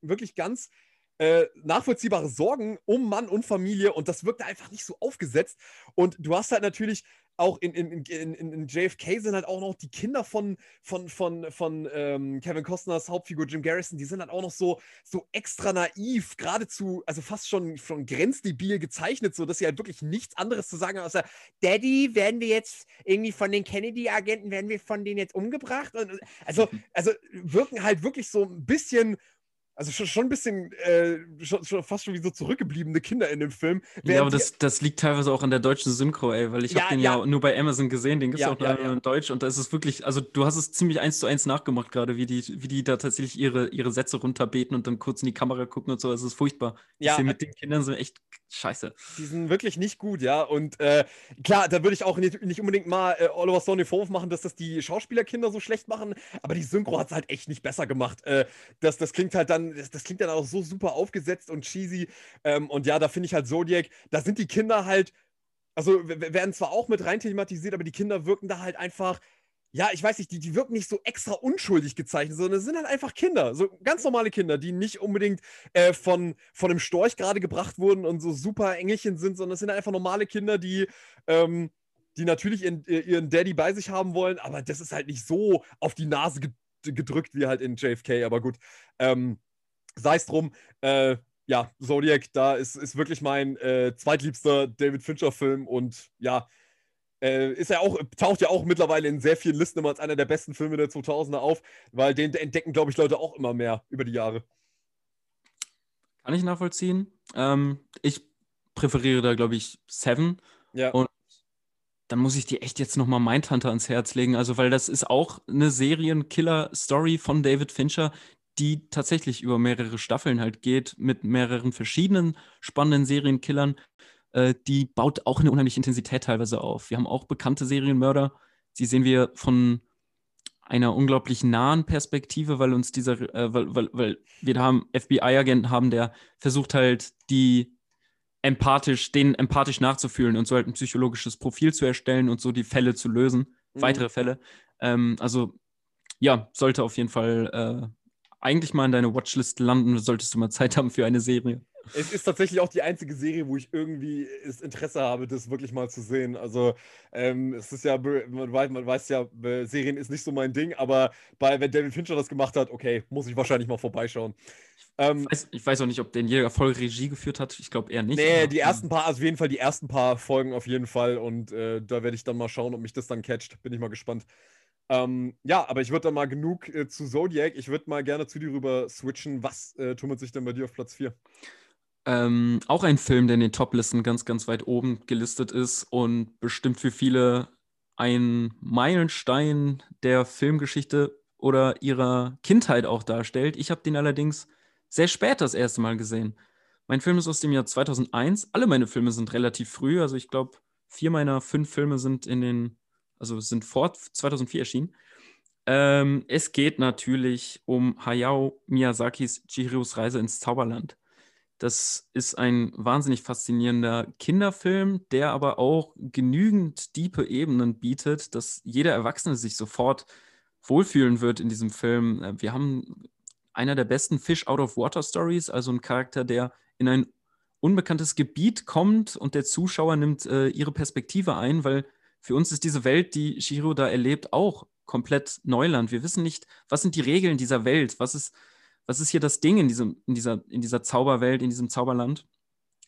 wirklich ganz äh, nachvollziehbare Sorgen um Mann und Familie und das wirkt einfach nicht so aufgesetzt. Und du hast halt natürlich auch in, in, in, in, JFK sind halt auch noch die Kinder von, von, von, von ähm, Kevin Costners Hauptfigur Jim Garrison, die sind halt auch noch so, so extra naiv, geradezu, also fast schon, schon grenzdebil gezeichnet, so dass sie halt wirklich nichts anderes zu sagen haben, außer Daddy, werden wir jetzt irgendwie von den Kennedy-Agenten, werden wir von denen jetzt umgebracht? Und, also, also wirken halt wirklich so ein bisschen also schon, schon ein bisschen, äh, schon, schon, fast schon wie so zurückgebliebene Kinder in dem Film. Ja, aber das, das liegt teilweise auch an der deutschen Synchro, ey, weil ich ja, habe den ja. ja. nur bei Amazon gesehen, den gibt es ja, auch ja, in Deutsch und da ist es wirklich, also du hast es ziemlich eins zu eins nachgemacht gerade, wie die, wie die da tatsächlich ihre, ihre Sätze runterbeten und dann kurz in die Kamera gucken und so, es ist furchtbar. Ja, die mit den Kindern sind echt scheiße. Die sind wirklich nicht gut, ja, und äh, klar, da würde ich auch nicht, nicht unbedingt mal äh, Oliver Stone den Vorwurf machen, dass das die Schauspielerkinder so schlecht machen, aber die Synchro hat es halt echt nicht besser gemacht. Äh, das, das klingt halt dann, das, das klingt dann auch so super aufgesetzt und cheesy. Ähm, und ja, da finde ich halt Zodiac, da sind die Kinder halt, also werden zwar auch mit rein thematisiert, aber die Kinder wirken da halt einfach, ja, ich weiß nicht, die, die wirken nicht so extra unschuldig gezeichnet, sondern es sind halt einfach Kinder, so ganz normale Kinder, die nicht unbedingt äh, von, von einem Storch gerade gebracht wurden und so super Engelchen sind, sondern es sind halt einfach normale Kinder, die, ähm, die natürlich ihren, ihren Daddy bei sich haben wollen, aber das ist halt nicht so auf die Nase gedrückt wie halt in JFK, aber gut. Ähm, sei es drum, äh, ja, Zodiac, da ist, ist wirklich mein äh, zweitliebster David Fincher-Film und ja, äh, ist ja auch, taucht ja auch mittlerweile in sehr vielen Listen immer als einer der besten Filme der 2000er auf, weil den entdecken, glaube ich, Leute auch immer mehr über die Jahre. Kann ich nachvollziehen. Ähm, ich präferiere da, glaube ich, Seven. Ja. Und dann muss ich dir echt jetzt nochmal Mindhunter ans Herz legen. Also, weil das ist auch eine Serienkiller-Story von David Fincher, die tatsächlich über mehrere Staffeln halt geht, mit mehreren verschiedenen spannenden Serienkillern. Äh, die baut auch eine unheimliche Intensität teilweise auf. Wir haben auch bekannte Serienmörder, die sehen wir von einer unglaublich nahen Perspektive, weil uns dieser, äh, weil, weil, weil wir da haben FBI-Agenten haben, der versucht halt die empathisch, denen empathisch nachzufühlen und so halt ein psychologisches Profil zu erstellen und so die Fälle zu lösen, mhm. weitere Fälle. Ähm, also ja, sollte auf jeden Fall äh, eigentlich mal in deine Watchlist landen, solltest du mal Zeit haben für eine Serie. Es ist tatsächlich auch die einzige Serie, wo ich irgendwie das Interesse habe, das wirklich mal zu sehen. Also ähm, es ist ja, man weiß, man weiß ja, Serien ist nicht so mein Ding, aber bei, wenn David Fincher das gemacht hat, okay, muss ich wahrscheinlich mal vorbeischauen. Ähm, ich, weiß, ich, weiß, auch nicht, ob der in jeder Folge Regie geführt hat. Ich glaube eher nicht. Nee, die ersten paar, also auf jeden Fall die ersten paar Folgen auf jeden Fall. Und äh, da werde ich dann mal schauen, ob mich das dann catcht. Bin ich mal gespannt. Ähm, ja, aber ich würde dann mal genug äh, zu Zodiac. Ich würde mal gerne zu dir rüber switchen. Was äh, tummelt sich denn bei dir auf Platz 4? Ähm, auch ein Film, der in den Top-Listen ganz, ganz weit oben gelistet ist und bestimmt für viele ein Meilenstein der Filmgeschichte oder ihrer Kindheit auch darstellt. Ich habe den allerdings sehr spät das erste Mal gesehen. Mein Film ist aus dem Jahr 2001. Alle meine Filme sind relativ früh. Also ich glaube, vier meiner fünf Filme sind in den also sind vor 2004 erschienen. Ähm, es geht natürlich um Hayao Miyazakis Chihiros Reise ins Zauberland. Das ist ein wahnsinnig faszinierender Kinderfilm, der aber auch genügend diepe Ebenen bietet, dass jeder Erwachsene sich sofort wohlfühlen wird in diesem Film. Äh, wir haben einer der besten Fish Out of Water Stories, also ein Charakter, der in ein unbekanntes Gebiet kommt und der Zuschauer nimmt äh, ihre Perspektive ein, weil für uns ist diese Welt, die Shiro da erlebt, auch komplett Neuland. Wir wissen nicht, was sind die Regeln dieser Welt, was ist, was ist hier das Ding in, diesem, in, dieser, in dieser Zauberwelt, in diesem Zauberland.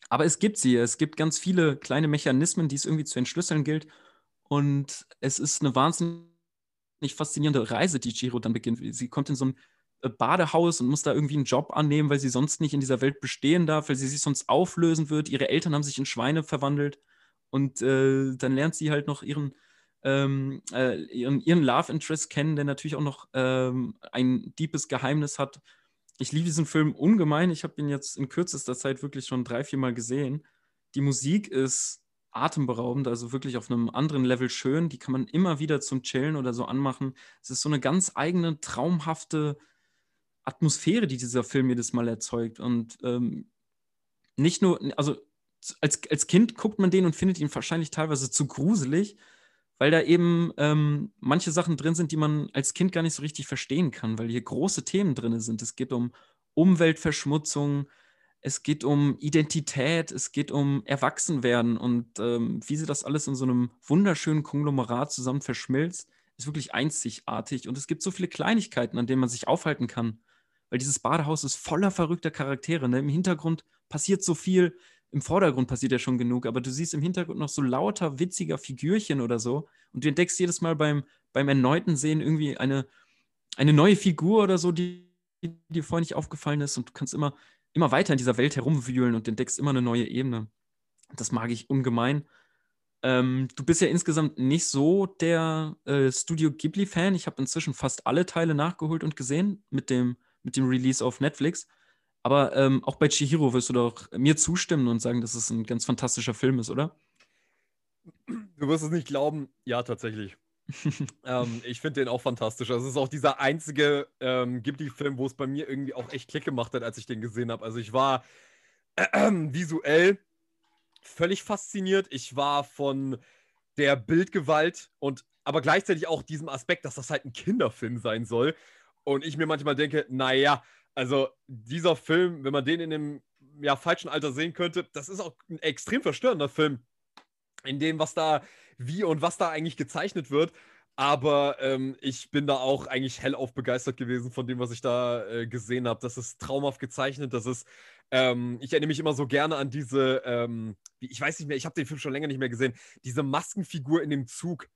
Aber es gibt sie, es gibt ganz viele kleine Mechanismen, die es irgendwie zu entschlüsseln gilt. Und es ist eine wahnsinnig faszinierende Reise, die Chiro dann beginnt. Sie kommt in so ein äh, Badehaus und muss da irgendwie einen Job annehmen, weil sie sonst nicht in dieser Welt bestehen darf, weil sie sich sonst auflösen wird. Ihre Eltern haben sich in Schweine verwandelt. Und äh, dann lernt sie halt noch ihren, ähm, äh, ihren, ihren Love Interest kennen, der natürlich auch noch ähm, ein deepes Geheimnis hat. Ich liebe diesen Film ungemein. Ich habe ihn jetzt in kürzester Zeit wirklich schon drei, vier Mal gesehen. Die Musik ist atemberaubend, also wirklich auf einem anderen Level schön. Die kann man immer wieder zum Chillen oder so anmachen. Es ist so eine ganz eigene, traumhafte Atmosphäre, die dieser Film jedes Mal erzeugt. Und ähm, nicht nur, also als, als Kind guckt man den und findet ihn wahrscheinlich teilweise zu gruselig, weil da eben ähm, manche Sachen drin sind, die man als Kind gar nicht so richtig verstehen kann, weil hier große Themen drin sind. Es geht um Umweltverschmutzung, es geht um Identität, es geht um Erwachsenwerden und ähm, wie sie das alles in so einem wunderschönen Konglomerat zusammen verschmilzt, ist wirklich einzigartig. Und es gibt so viele Kleinigkeiten, an denen man sich aufhalten kann, weil dieses Badehaus ist voller verrückter Charaktere. Ne? Im Hintergrund passiert so viel, im Vordergrund passiert ja schon genug, aber du siehst im Hintergrund noch so lauter witziger Figürchen oder so und du entdeckst jedes Mal beim, beim erneuten Sehen irgendwie eine, eine neue Figur oder so, die, die dir vorher nicht aufgefallen ist und du kannst immer immer weiter in dieser Welt herumwühlen und entdeckst immer eine neue Ebene. Das mag ich ungemein. Ähm, du bist ja insgesamt nicht so der äh, Studio Ghibli-Fan. Ich habe inzwischen fast alle Teile nachgeholt und gesehen mit dem, mit dem Release auf Netflix. Aber ähm, auch bei Chihiro wirst du doch mir zustimmen und sagen, dass es ein ganz fantastischer Film ist, oder? Du wirst es nicht glauben. Ja, tatsächlich ähm, ich finde den auch fantastisch. Also, es ist auch dieser einzige ähm, Ghibli-Film, wo es bei mir irgendwie auch echt Klick gemacht hat, als ich den gesehen habe. Also ich war äh, äh, visuell völlig fasziniert. Ich war von der Bildgewalt und aber gleichzeitig auch diesem Aspekt, dass das halt ein Kinderfilm sein soll. Und ich mir manchmal denke, naja, also dieser Film, wenn man den in einem ja, falschen Alter sehen könnte, das ist auch ein extrem verstörender Film. In dem, was da wie und was da eigentlich gezeichnet wird. Aber ähm, ich bin da auch eigentlich hellauf begeistert gewesen von dem, was ich da äh, gesehen habe. Das ist traumhaft gezeichnet. Das ist, ähm, ich erinnere mich immer so gerne an diese, ähm, ich weiß nicht mehr, ich habe den Film schon länger nicht mehr gesehen, diese Maskenfigur in dem Zug.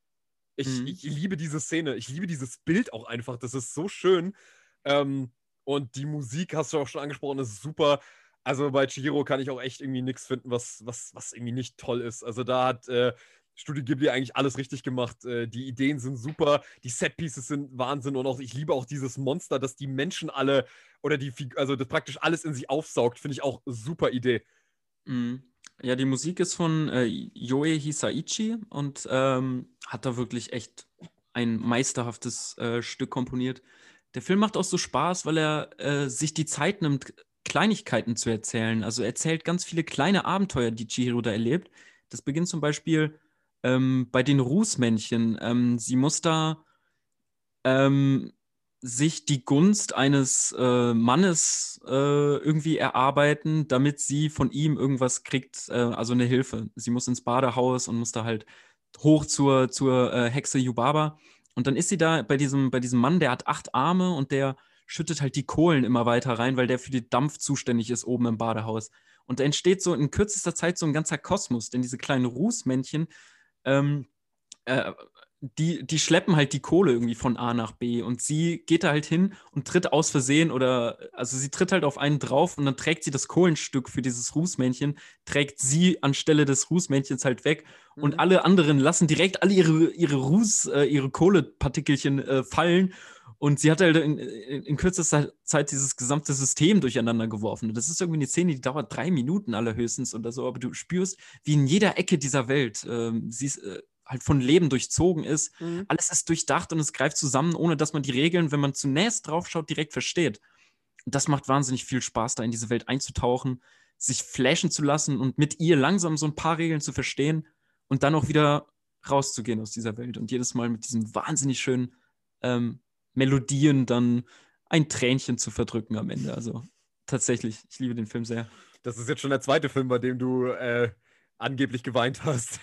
Ich, mhm. ich liebe diese Szene. Ich liebe dieses Bild auch einfach. Das ist so schön. Ähm, und die Musik, hast du auch schon angesprochen, ist super. Also bei Chihiro kann ich auch echt irgendwie nichts finden, was, was, was irgendwie nicht toll ist. Also da hat äh, Studio Ghibli eigentlich alles richtig gemacht. Äh, die Ideen sind super, die Setpieces sind Wahnsinn und auch ich liebe auch dieses Monster, dass die Menschen alle oder die, also das praktisch alles in sich aufsaugt, finde ich auch super Idee. Mhm. Ja, die Musik ist von äh, Yoe Hisaichi und ähm, hat da wirklich echt ein meisterhaftes äh, Stück komponiert. Der Film macht auch so Spaß, weil er äh, sich die Zeit nimmt, Kleinigkeiten zu erzählen. Also er erzählt ganz viele kleine Abenteuer, die Chihiro da erlebt. Das beginnt zum Beispiel ähm, bei den Rußmännchen. Ähm, sie muss da ähm, sich die Gunst eines äh, Mannes äh, irgendwie erarbeiten, damit sie von ihm irgendwas kriegt, äh, also eine Hilfe. Sie muss ins Badehaus und muss da halt hoch zur, zur äh, Hexe Yubaba. Und dann ist sie da bei diesem, bei diesem Mann, der hat acht Arme und der schüttet halt die Kohlen immer weiter rein, weil der für den Dampf zuständig ist oben im Badehaus. Und da entsteht so in kürzester Zeit so ein ganzer Kosmos, denn diese kleinen Rußmännchen ähm, äh, die, die schleppen halt die Kohle irgendwie von A nach B und sie geht da halt hin und tritt aus Versehen oder, also sie tritt halt auf einen drauf und dann trägt sie das Kohlenstück für dieses Rußmännchen, trägt sie anstelle des Rußmännchens halt weg mhm. und alle anderen lassen direkt alle ihre, ihre Ruß, äh, ihre Kohlepartikelchen äh, fallen und sie hat halt in, in, in, kürzester Zeit dieses gesamte System durcheinander geworfen. Und das ist irgendwie eine Szene, die dauert drei Minuten allerhöchstens oder so, aber du spürst, wie in jeder Ecke dieser Welt ähm, sie ist, äh, halt von Leben durchzogen ist. Mhm. Alles ist durchdacht und es greift zusammen, ohne dass man die Regeln, wenn man zunächst draufschaut, direkt versteht. Und das macht wahnsinnig viel Spaß, da in diese Welt einzutauchen, sich flashen zu lassen und mit ihr langsam so ein paar Regeln zu verstehen und dann auch wieder rauszugehen aus dieser Welt und jedes Mal mit diesem wahnsinnig schönen ähm, Melodien dann ein Tränchen zu verdrücken am Ende. Also tatsächlich, ich liebe den Film sehr. Das ist jetzt schon der zweite Film, bei dem du äh, angeblich geweint hast.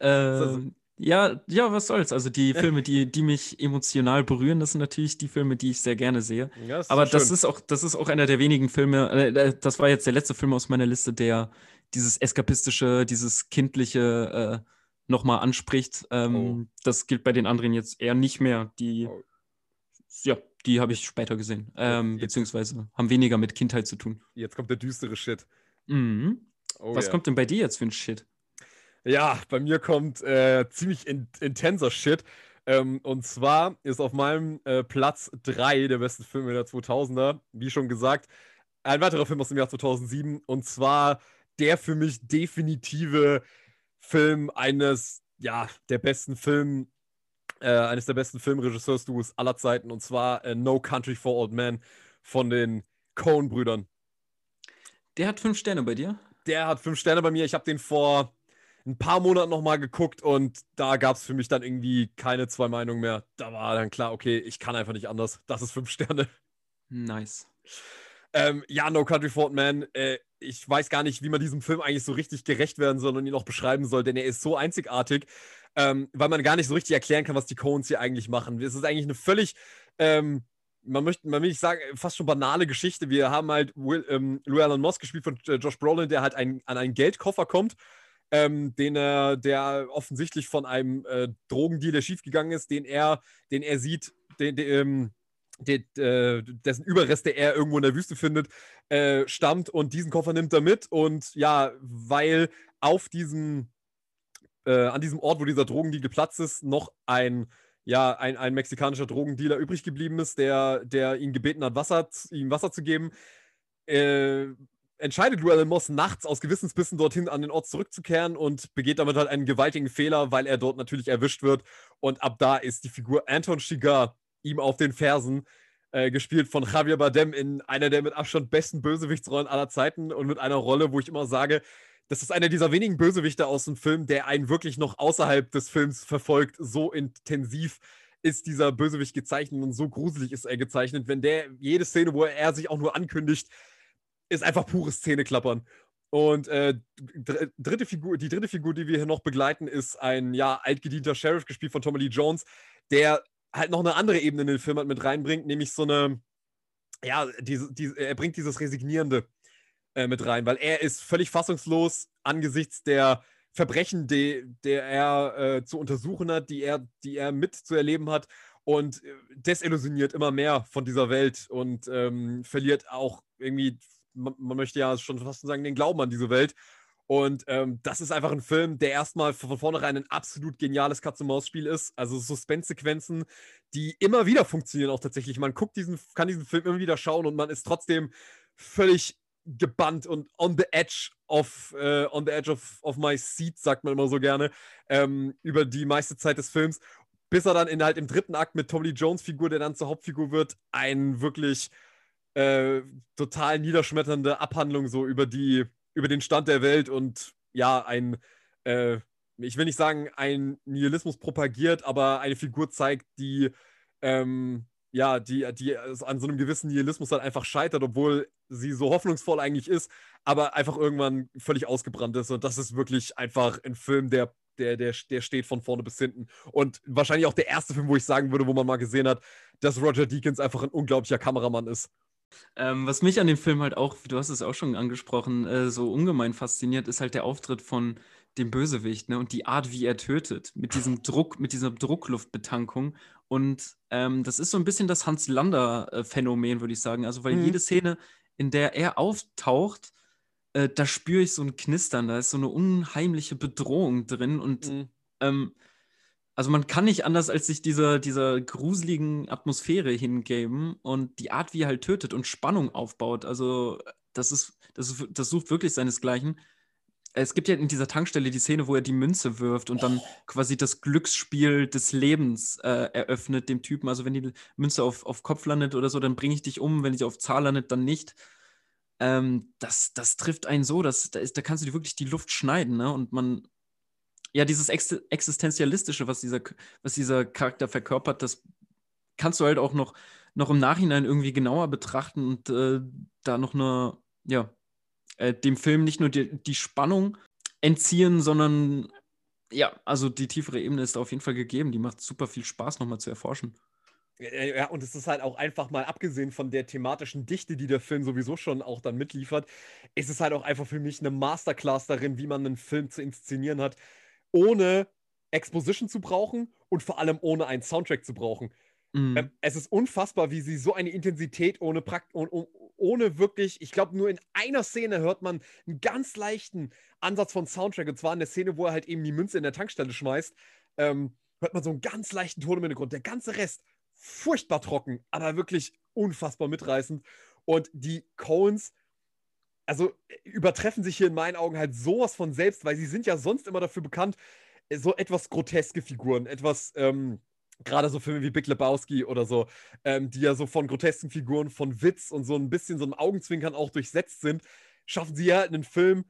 Äh, ja, ja, was soll's. Also die Filme, die, die mich emotional berühren, das sind natürlich die Filme, die ich sehr gerne sehe. Ja, das Aber das ist auch, das ist auch einer der wenigen Filme, äh, äh, das war jetzt der letzte Film aus meiner Liste, der dieses eskapistische, dieses kindliche äh, nochmal anspricht. Ähm, oh. Das gilt bei den anderen jetzt eher nicht mehr. Die oh ja, die habe ich später gesehen. Ähm, beziehungsweise haben weniger mit Kindheit zu tun. Jetzt kommt der düstere Shit. Mhm. Oh, Was ja. kommt denn bei dir jetzt für ein Shit? Ja, bei mir kommt äh, ziemlich in intenser Shit. Ähm, und zwar ist auf meinem äh, Platz 3 der besten Filme der 2000er, wie schon gesagt, ein weiterer Film aus dem Jahr 2007. Und zwar der für mich definitive Film eines, ja, der besten Filme äh, eines der besten Filmregisseurs-Duos aller Zeiten, und zwar äh, No Country for Old Men von den Coen-Brüdern. Der hat fünf Sterne bei dir? der hat fünf Sterne bei mir. Ich habe den vor ein paar Monaten nochmal geguckt und da gab es für mich dann irgendwie keine zwei Meinungen mehr. Da war dann klar, okay, ich kann einfach nicht anders. Das ist fünf Sterne. Nice. Ähm, ja, No Country for Old Man. Äh, ich weiß gar nicht, wie man diesem Film eigentlich so richtig gerecht werden soll und ihn auch beschreiben soll, denn er ist so einzigartig, ähm, weil man gar nicht so richtig erklären kann, was die Coens hier eigentlich machen. Es ist eigentlich eine völlig ähm, man möchte, man will nicht sagen, fast schon banale Geschichte. Wir haben halt Will, ähm, Llewellyn Moss gespielt von äh, Josh Brolin, der halt ein, an einen Geldkoffer kommt, ähm, den er, der offensichtlich von einem äh, Drogendealer schiefgegangen ist, den er, den er sieht, den, den, ähm, den, äh, dessen Überreste er irgendwo in der Wüste findet, äh, stammt und diesen Koffer nimmt er mit. Und ja, weil auf diesem, äh, an diesem Ort, wo dieser Drogendeal geplatzt ist, noch ein ja, ein, ein mexikanischer Drogendealer übrig geblieben ist, der, der ihn gebeten hat, Wasser, ihm Wasser zu geben, äh, entscheidet Llewellyn Moss nachts aus Gewissensbissen dorthin an den Ort zurückzukehren und begeht damit halt einen gewaltigen Fehler, weil er dort natürlich erwischt wird. Und ab da ist die Figur Anton Chigar ihm auf den Fersen, äh, gespielt von Javier Bardem in einer der mit Abstand besten Bösewichtsrollen aller Zeiten und mit einer Rolle, wo ich immer sage, das ist einer dieser wenigen Bösewichte aus dem Film, der einen wirklich noch außerhalb des Films verfolgt. So intensiv ist dieser Bösewicht gezeichnet und so gruselig ist er gezeichnet. Wenn der, jede Szene, wo er sich auch nur ankündigt, ist einfach pures Zähneklappern. Und äh, dritte Figur, die dritte Figur, die wir hier noch begleiten, ist ein ja altgedienter Sheriff, gespielt von Tommy Lee Jones, der halt noch eine andere Ebene in den Film halt mit reinbringt, nämlich so eine, ja, diese, diese, er bringt dieses Resignierende äh, mit rein, weil er ist völlig fassungslos angesichts der Verbrechen, die, der er äh, zu untersuchen hat, die er, die er mitzuerleben hat und äh, desillusioniert immer mehr von dieser Welt und ähm, verliert auch irgendwie, man, möchte ja schon fast sagen, den Glauben an diese Welt. Und ähm, das ist einfach ein Film, der erstmal von vornherein ein absolut geniales Katz-und-Maus-Spiel ist. Also Suspense-Sequenzen, die immer wieder funktionieren auch tatsächlich. Man guckt diesen, kann diesen Film immer wieder schauen und man ist trotzdem völlig gebannt und on the edge of, uh, on the edge of, of my seat, sagt man immer so gerne, ähm, über die meiste Zeit des Films, bis er dann in, halt im dritten Akt mit Tommy Jones Figur, der dann zur Hauptfigur wird, ein wirklich äh, total niederschmetternde Abhandlung so über die, über den Stand der Welt und ja, ein, äh, ich will nicht sagen, ein Nihilismus propagiert, aber eine Figur zeigt, die ähm, ja, die, die an so einem gewissen Nihilismus dann einfach scheitert, obwohl sie so hoffnungsvoll eigentlich ist, aber einfach irgendwann völlig ausgebrannt ist. Und das ist wirklich einfach ein Film, der, der, der, der steht von vorne bis hinten. Und wahrscheinlich auch der erste Film, wo ich sagen würde, wo man mal gesehen hat, dass Roger Deakins einfach ein unglaublicher Kameramann ist. Ähm, was mich an dem Film halt auch, du hast es auch schon angesprochen, äh, so ungemein fasziniert, ist halt der Auftritt von dem Bösewicht ne? und die Art, wie er tötet, mit diesem Druck, mit dieser Druckluftbetankung. Und ähm, das ist so ein bisschen das Hans-Lander-Phänomen, würde ich sagen. Also, weil mhm. jede Szene, in der er auftaucht, äh, da spüre ich so ein Knistern, da ist so eine unheimliche Bedrohung drin. Und mhm. ähm, also man kann nicht anders als sich dieser, dieser gruseligen Atmosphäre hingeben und die Art, wie er halt tötet und Spannung aufbaut. Also das ist, das ist, das sucht wirklich seinesgleichen es gibt ja in dieser Tankstelle die Szene, wo er die Münze wirft und dann quasi das Glücksspiel des Lebens äh, eröffnet dem Typen. Also wenn die Münze auf, auf Kopf landet oder so, dann bringe ich dich um. Wenn sie auf Zahl landet, dann nicht. Ähm, das, das trifft einen so, dass, da, ist, da kannst du dir wirklich die Luft schneiden. Ne? Und man, ja, dieses Ex Existenzialistische, was dieser, was dieser Charakter verkörpert, das kannst du halt auch noch, noch im Nachhinein irgendwie genauer betrachten und äh, da noch eine, ja, äh, dem Film nicht nur die, die Spannung entziehen, sondern ja, also die tiefere Ebene ist auf jeden Fall gegeben. Die macht super viel Spaß, nochmal zu erforschen. Ja, und es ist halt auch einfach mal abgesehen von der thematischen Dichte, die der Film sowieso schon auch dann mitliefert, ist es halt auch einfach für mich eine Masterclass darin, wie man einen Film zu inszenieren hat, ohne Exposition zu brauchen und vor allem ohne einen Soundtrack zu brauchen. Ähm, es ist unfassbar, wie sie so eine Intensität ohne, Prakt ohne wirklich, ich glaube, nur in einer Szene hört man einen ganz leichten Ansatz von Soundtrack. Und zwar in der Szene, wo er halt eben die Münze in der Tankstelle schmeißt, ähm, hört man so einen ganz leichten Ton im Hintergrund. Der ganze Rest furchtbar trocken, aber wirklich unfassbar mitreißend. Und die Coens, also übertreffen sich hier in meinen Augen halt sowas von selbst, weil sie sind ja sonst immer dafür bekannt, so etwas groteske Figuren, etwas ähm, gerade so Filme wie Big Lebowski oder so, ähm, die ja so von grotesken Figuren, von Witz und so ein bisschen so einem Augenzwinkern auch durchsetzt sind, schaffen sie ja einen Film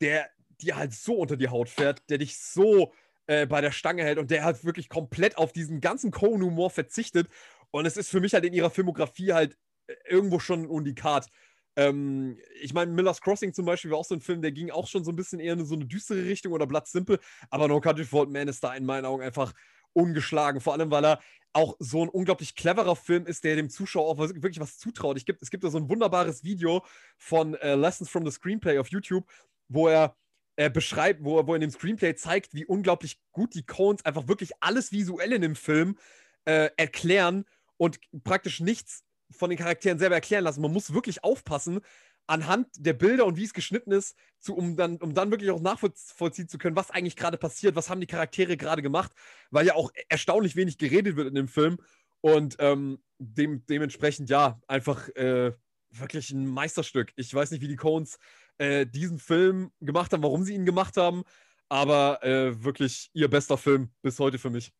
der dir halt so unter die Haut fährt, der dich so äh, bei der Stange hält und der halt wirklich komplett auf diesen ganzen Cohen-Humor verzichtet. Und es ist für mich halt in ihrer Filmografie halt äh, irgendwo schon ein Unikat. Ähm, ich meine, Miller's Crossing zum Beispiel war auch so ein Film, der ging auch schon so ein bisschen eher in so eine düstere Richtung oder Blood Simple. Aber No Country for Old Man ist da in meinen Augen einfach ungeschlagen. Vor allem, weil er auch so ein unglaublich cleverer Film ist, der dem Zuschauer auch wirklich was zutraut. Gibt, es gibt da so ein wunderbares Video von äh, Lessons from the Screenplay auf YouTube, wo er äh, beschreibt, wo er, wo er in dem Screenplay zeigt, wie unglaublich gut die Cones einfach wirklich alles visuell in dem Film äh, erklären und praktisch nichts von den Charakteren selber erklären lassen. Man muss wirklich aufpassen anhand der Bilder und wie es geschnitten ist, zu, um, dann, um dann wirklich auch nachvollziehen zu können, was eigentlich gerade passiert, was haben die Charaktere gerade gemacht, weil ja auch erstaunlich wenig geredet wird in dem Film. Und ähm, dem, dementsprechend, ja, einfach äh, wirklich ein Meisterstück. Ich weiß nicht, wie die Cones äh, diesen Film gemacht haben, warum sie ihn gemacht haben, aber äh, wirklich ihr bester Film bis heute für mich.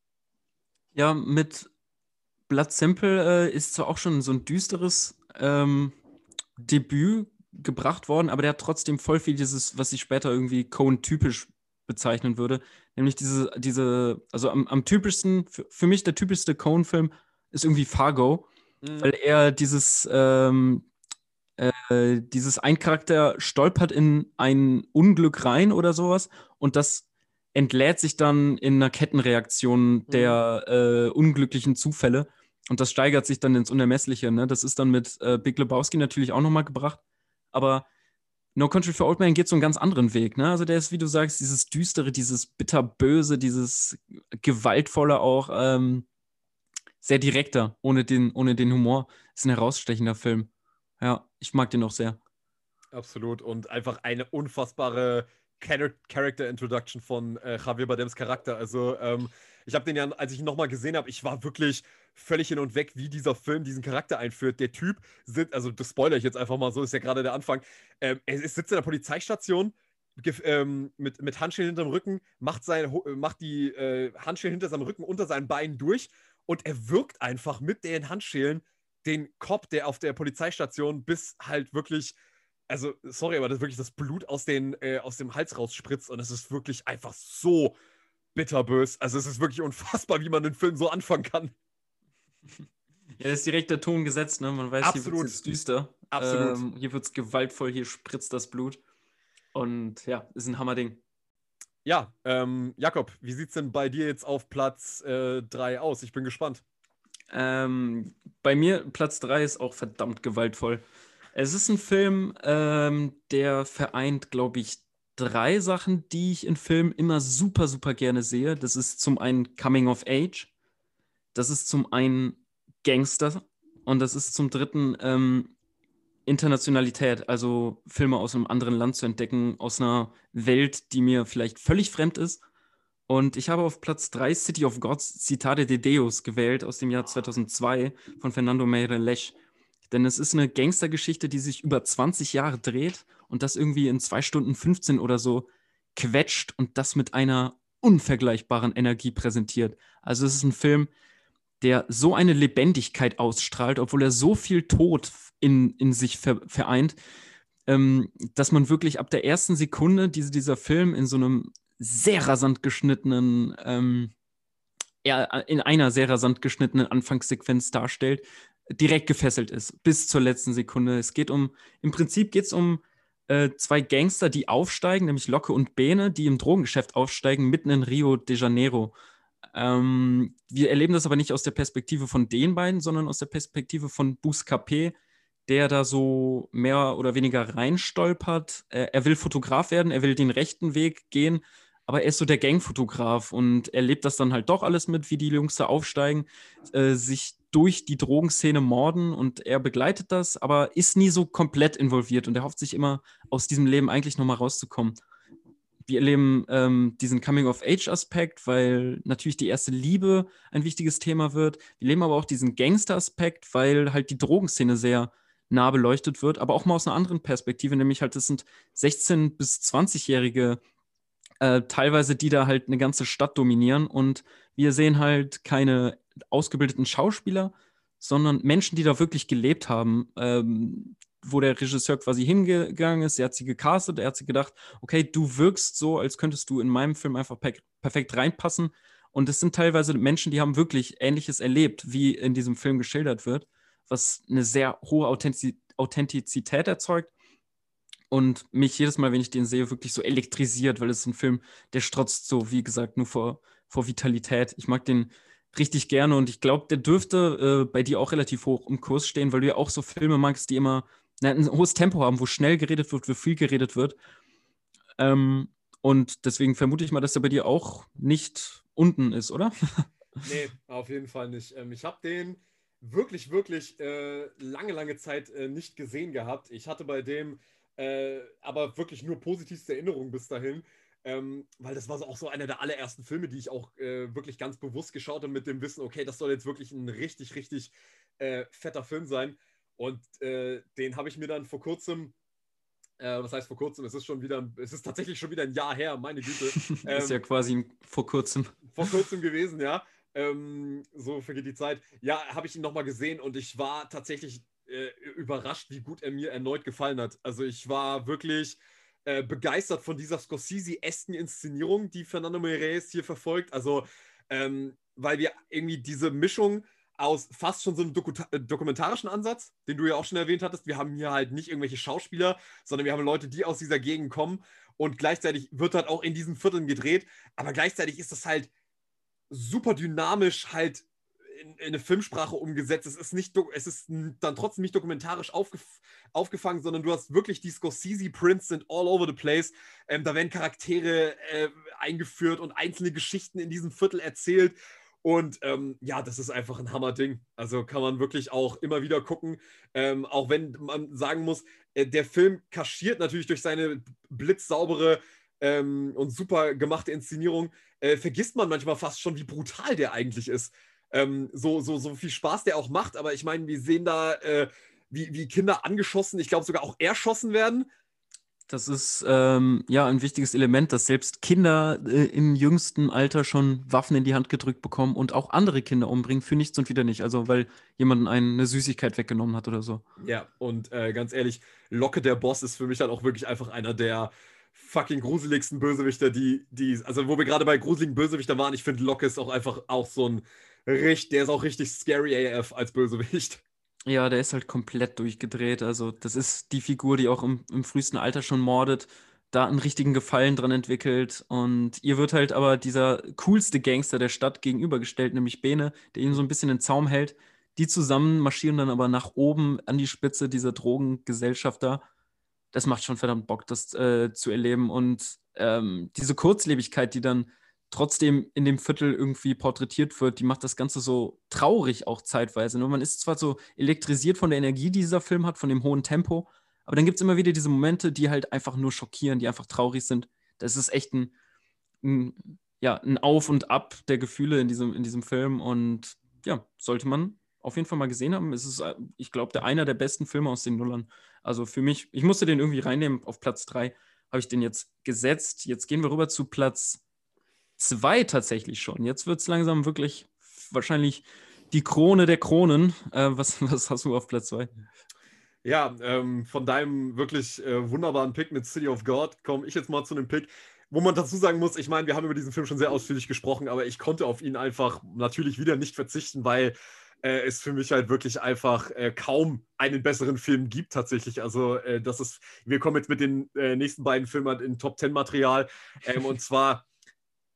Ja, mit Blood Simple äh, ist zwar auch schon so ein düsteres ähm, Debüt gebracht worden, aber der hat trotzdem voll viel dieses, was ich später irgendwie Cohen-typisch bezeichnen würde, nämlich diese, diese, also am, am typischsten, für, für, mich der typischste Cohen-Film ist irgendwie Fargo, mhm. weil er dieses, ähm, äh, dieses ein Charakter stolpert in ein Unglück rein oder sowas und das entlädt sich dann in einer Kettenreaktion mhm. der äh, unglücklichen Zufälle. Und das steigert sich dann ins Unermessliche. Ne? Das ist dann mit äh, Big Lebowski natürlich auch nochmal gebracht. Aber No Country for Old Man geht so einen ganz anderen Weg. Ne? Also der ist, wie du sagst, dieses Düstere, dieses Bitterböse, dieses Gewaltvolle auch, ähm, sehr direkter, ohne den, ohne den Humor. Ist ein herausstechender Film. Ja, ich mag den auch sehr. Absolut. Und einfach eine unfassbare Character Introduction von äh, Javier Badems Charakter. Also, ähm, ich habe den ja, als ich ihn nochmal gesehen habe, ich war wirklich völlig hin und weg, wie dieser Film diesen Charakter einführt. Der Typ sitzt, also das spoilere ich jetzt einfach mal so, ist ja gerade der Anfang. Ähm, er sitzt in der Polizeistation ähm, mit, mit Handschellen hinterm Rücken, macht, sein, macht die äh, Handschellen hinter seinem Rücken unter seinen Beinen durch und er wirkt einfach mit den Handschellen den Cop, der auf der Polizeistation bis halt wirklich also sorry, aber das wirklich das Blut aus, den, äh, aus dem Hals rausspritzt und es ist wirklich einfach so bitterbös. Also es ist wirklich unfassbar, wie man den Film so anfangen kann. Ja, das ist direkt der Ton gesetzt, ne? Man weiß, Absolut. hier wird es düster. Absolut. Ähm, hier wird es gewaltvoll, hier spritzt das Blut. Und ja, ist ein Hammerding. Ja, ähm, Jakob, wie sieht es denn bei dir jetzt auf Platz 3 äh, aus? Ich bin gespannt. Ähm, bei mir Platz 3 ist auch verdammt gewaltvoll. Es ist ein Film, ähm, der vereint, glaube ich, drei Sachen, die ich in Filmen immer super, super gerne sehe. Das ist zum einen Coming of Age, das ist zum einen Gangster und das ist zum dritten ähm, Internationalität, also Filme aus einem anderen Land zu entdecken, aus einer Welt, die mir vielleicht völlig fremd ist. Und ich habe auf Platz 3 City of Gods Citate de Deus gewählt aus dem Jahr 2002 von Fernando Meirelles. Denn es ist eine Gangstergeschichte, die sich über 20 Jahre dreht und das irgendwie in 2 Stunden 15 oder so quetscht und das mit einer unvergleichbaren Energie präsentiert. Also es ist ein Film, der so eine Lebendigkeit ausstrahlt, obwohl er so viel Tod in, in sich ver vereint, ähm, dass man wirklich ab der ersten Sekunde diese, dieser Film in so einem sehr rasant geschnittenen, ähm, in einer sehr rasant geschnittenen Anfangssequenz darstellt, direkt gefesselt ist, bis zur letzten Sekunde. Es geht um, im Prinzip geht es um äh, zwei Gangster, die aufsteigen, nämlich Locke und Bene, die im Drogengeschäft aufsteigen, mitten in Rio de Janeiro. Ähm, wir erleben das aber nicht aus der Perspektive von den beiden, sondern aus der Perspektive von Buscapé, der da so mehr oder weniger reinstolpert. Äh, er will Fotograf werden, er will den rechten Weg gehen, aber er ist so der Gangfotograf und er lebt das dann halt doch alles mit, wie die Jungs da aufsteigen, äh, sich durch die Drogenszene morden und er begleitet das, aber ist nie so komplett involviert und er hofft sich immer aus diesem Leben eigentlich nochmal rauszukommen. Wir erleben ähm, diesen Coming-of-Age-Aspekt, weil natürlich die erste Liebe ein wichtiges Thema wird. Wir erleben aber auch diesen Gangster-Aspekt, weil halt die Drogenszene sehr nah beleuchtet wird, aber auch mal aus einer anderen Perspektive, nämlich halt, es sind 16- bis 20-jährige äh, teilweise, die da halt eine ganze Stadt dominieren und wir sehen halt keine ausgebildeten Schauspieler, sondern Menschen, die da wirklich gelebt haben, ähm, wo der Regisseur quasi hingegangen ist. Er hat sie gecastet, er hat sie gedacht, okay, du wirkst so, als könntest du in meinem Film einfach per perfekt reinpassen. Und es sind teilweise Menschen, die haben wirklich Ähnliches erlebt, wie in diesem Film geschildert wird, was eine sehr hohe Authentizität erzeugt und mich jedes Mal, wenn ich den sehe, wirklich so elektrisiert, weil es ist ein Film, der strotzt so, wie gesagt, nur vor, vor Vitalität. Ich mag den richtig gerne und ich glaube, der dürfte äh, bei dir auch relativ hoch im Kurs stehen, weil du ja auch so Filme magst, die immer ein hohes Tempo haben, wo schnell geredet wird, wo viel geredet wird. Ähm, und deswegen vermute ich mal, dass er bei dir auch nicht unten ist, oder? nee, auf jeden Fall nicht. Ähm, ich habe den wirklich, wirklich äh, lange, lange Zeit äh, nicht gesehen gehabt. Ich hatte bei dem äh, aber wirklich nur positivste Erinnerungen bis dahin. Ähm, weil das war so auch so einer der allerersten Filme, die ich auch äh, wirklich ganz bewusst geschaut habe mit dem Wissen, okay, das soll jetzt wirklich ein richtig, richtig äh, fetter Film sein. Und äh, den habe ich mir dann vor kurzem, äh, was heißt vor kurzem, es ist schon wieder, es ist tatsächlich schon wieder ein Jahr her, meine Güte. Ähm, ist ja quasi vor kurzem. Vor kurzem gewesen, ja. Ähm, so vergeht die Zeit. Ja, habe ich ihn nochmal gesehen und ich war tatsächlich äh, überrascht, wie gut er mir erneut gefallen hat. Also ich war wirklich äh, begeistert von dieser Scorsese-esken Inszenierung, die Fernando Meirelles hier verfolgt. Also, ähm, weil wir irgendwie diese Mischung aus fast schon so einem Doku äh, dokumentarischen Ansatz, den du ja auch schon erwähnt hattest. Wir haben hier halt nicht irgendwelche Schauspieler, sondern wir haben Leute, die aus dieser Gegend kommen und gleichzeitig wird halt auch in diesen Vierteln gedreht, aber gleichzeitig ist das halt super dynamisch halt in, in, eine Filmsprache umgesetzt. Es ist, nicht, es ist dann trotzdem nicht dokumentarisch aufgef aufgefangen, sondern du hast wirklich die Scorsese-Prints sind all over the place. Ähm, da werden Charaktere äh, eingeführt und einzelne Geschichten in diesem Viertel erzählt. Und ähm, ja, das ist einfach ein Hammerding. Also kann man wirklich auch immer wieder gucken. Ähm, auch wenn man sagen muss, äh, der Film kaschiert natürlich durch seine blitzsaubere ähm, und super gemachte Inszenierung, äh, vergisst man manchmal fast schon, wie brutal der eigentlich ist ähm, so, so, so viel Spaß der auch macht. Aber ich meine, wir sehen da, äh, wie, wie Kinder angeschossen, ich glaube sogar auch erschossen werden. Das ist ähm, ja ein wichtiges Element, dass selbst Kinder äh, im jüngsten Alter schon Waffen in die Hand gedrückt bekommen und auch andere Kinder umbringen für nichts und wieder nicht. Also weil jemand eine Süßigkeit weggenommen hat oder so. Ja, und äh, ganz ehrlich, Locke der Boss ist für mich dann auch wirklich einfach einer der fucking gruseligsten Bösewichter, die, die, also wo wir gerade bei gruseligen Bösewichter waren, ich finde Locke ist auch einfach auch so ein richtig, der ist auch richtig scary AF als Bösewicht. Ja, der ist halt komplett durchgedreht. Also, das ist die Figur, die auch im, im frühesten Alter schon mordet, da einen richtigen Gefallen dran entwickelt. Und ihr wird halt aber dieser coolste Gangster der Stadt gegenübergestellt, nämlich Bene, der ihm so ein bisschen den Zaum hält. Die zusammen marschieren dann aber nach oben an die Spitze dieser Drogengesellschaft da. Das macht schon verdammt Bock, das äh, zu erleben. Und ähm, diese Kurzlebigkeit, die dann trotzdem in dem Viertel irgendwie porträtiert wird, die macht das Ganze so traurig auch zeitweise. Und man ist zwar so elektrisiert von der Energie, die dieser Film hat, von dem hohen Tempo, aber dann gibt es immer wieder diese Momente, die halt einfach nur schockieren, die einfach traurig sind. Das ist echt ein, ein ja, ein Auf und Ab der Gefühle in diesem, in diesem Film und ja, sollte man auf jeden Fall mal gesehen haben. Es ist, ich glaube, der einer der besten Filme aus den Nullern. Also für mich, ich musste den irgendwie reinnehmen. Auf Platz 3 habe ich den jetzt gesetzt. Jetzt gehen wir rüber zu Platz zwei tatsächlich schon. Jetzt wird es langsam wirklich wahrscheinlich die Krone der Kronen. Äh, was, was hast du auf Platz zwei? Ja, ähm, von deinem wirklich äh, wunderbaren Pick mit City of God komme ich jetzt mal zu einem Pick, wo man dazu sagen muss, ich meine, wir haben über diesen Film schon sehr ausführlich gesprochen, aber ich konnte auf ihn einfach natürlich wieder nicht verzichten, weil äh, es für mich halt wirklich einfach äh, kaum einen besseren Film gibt tatsächlich. Also äh, das ist, wir kommen jetzt mit den äh, nächsten beiden Filmen in Top 10 Material ähm, und zwar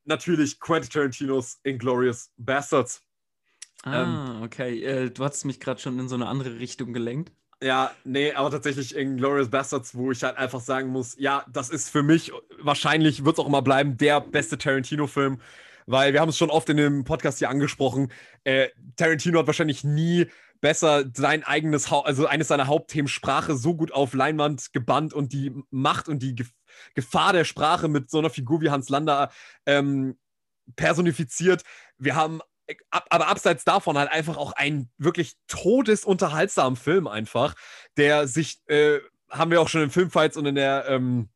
natürlich Quentin Tarantinos Inglorious Bastards. Ah, ähm, okay. Äh, du hast mich gerade schon in so eine andere Richtung gelenkt. Ja, nee, aber tatsächlich Inglorious Bastards, wo ich halt einfach sagen muss, ja, das ist für mich, wahrscheinlich wird es auch immer bleiben, der beste Tarantino-Film, weil wir haben es schon oft in dem Podcast hier angesprochen, äh, Tarantino hat wahrscheinlich nie besser sein eigenes, also eines seiner Hauptthemen Sprache so gut auf Leinwand gebannt und die Macht und die Gefahr der Sprache mit so einer Figur wie Hans Lander ähm, personifiziert. Wir haben ab, aber abseits davon halt einfach auch einen wirklich todesunterhaltsamen Film einfach, der sich, äh, haben wir auch schon in Filmfights und in der ähm,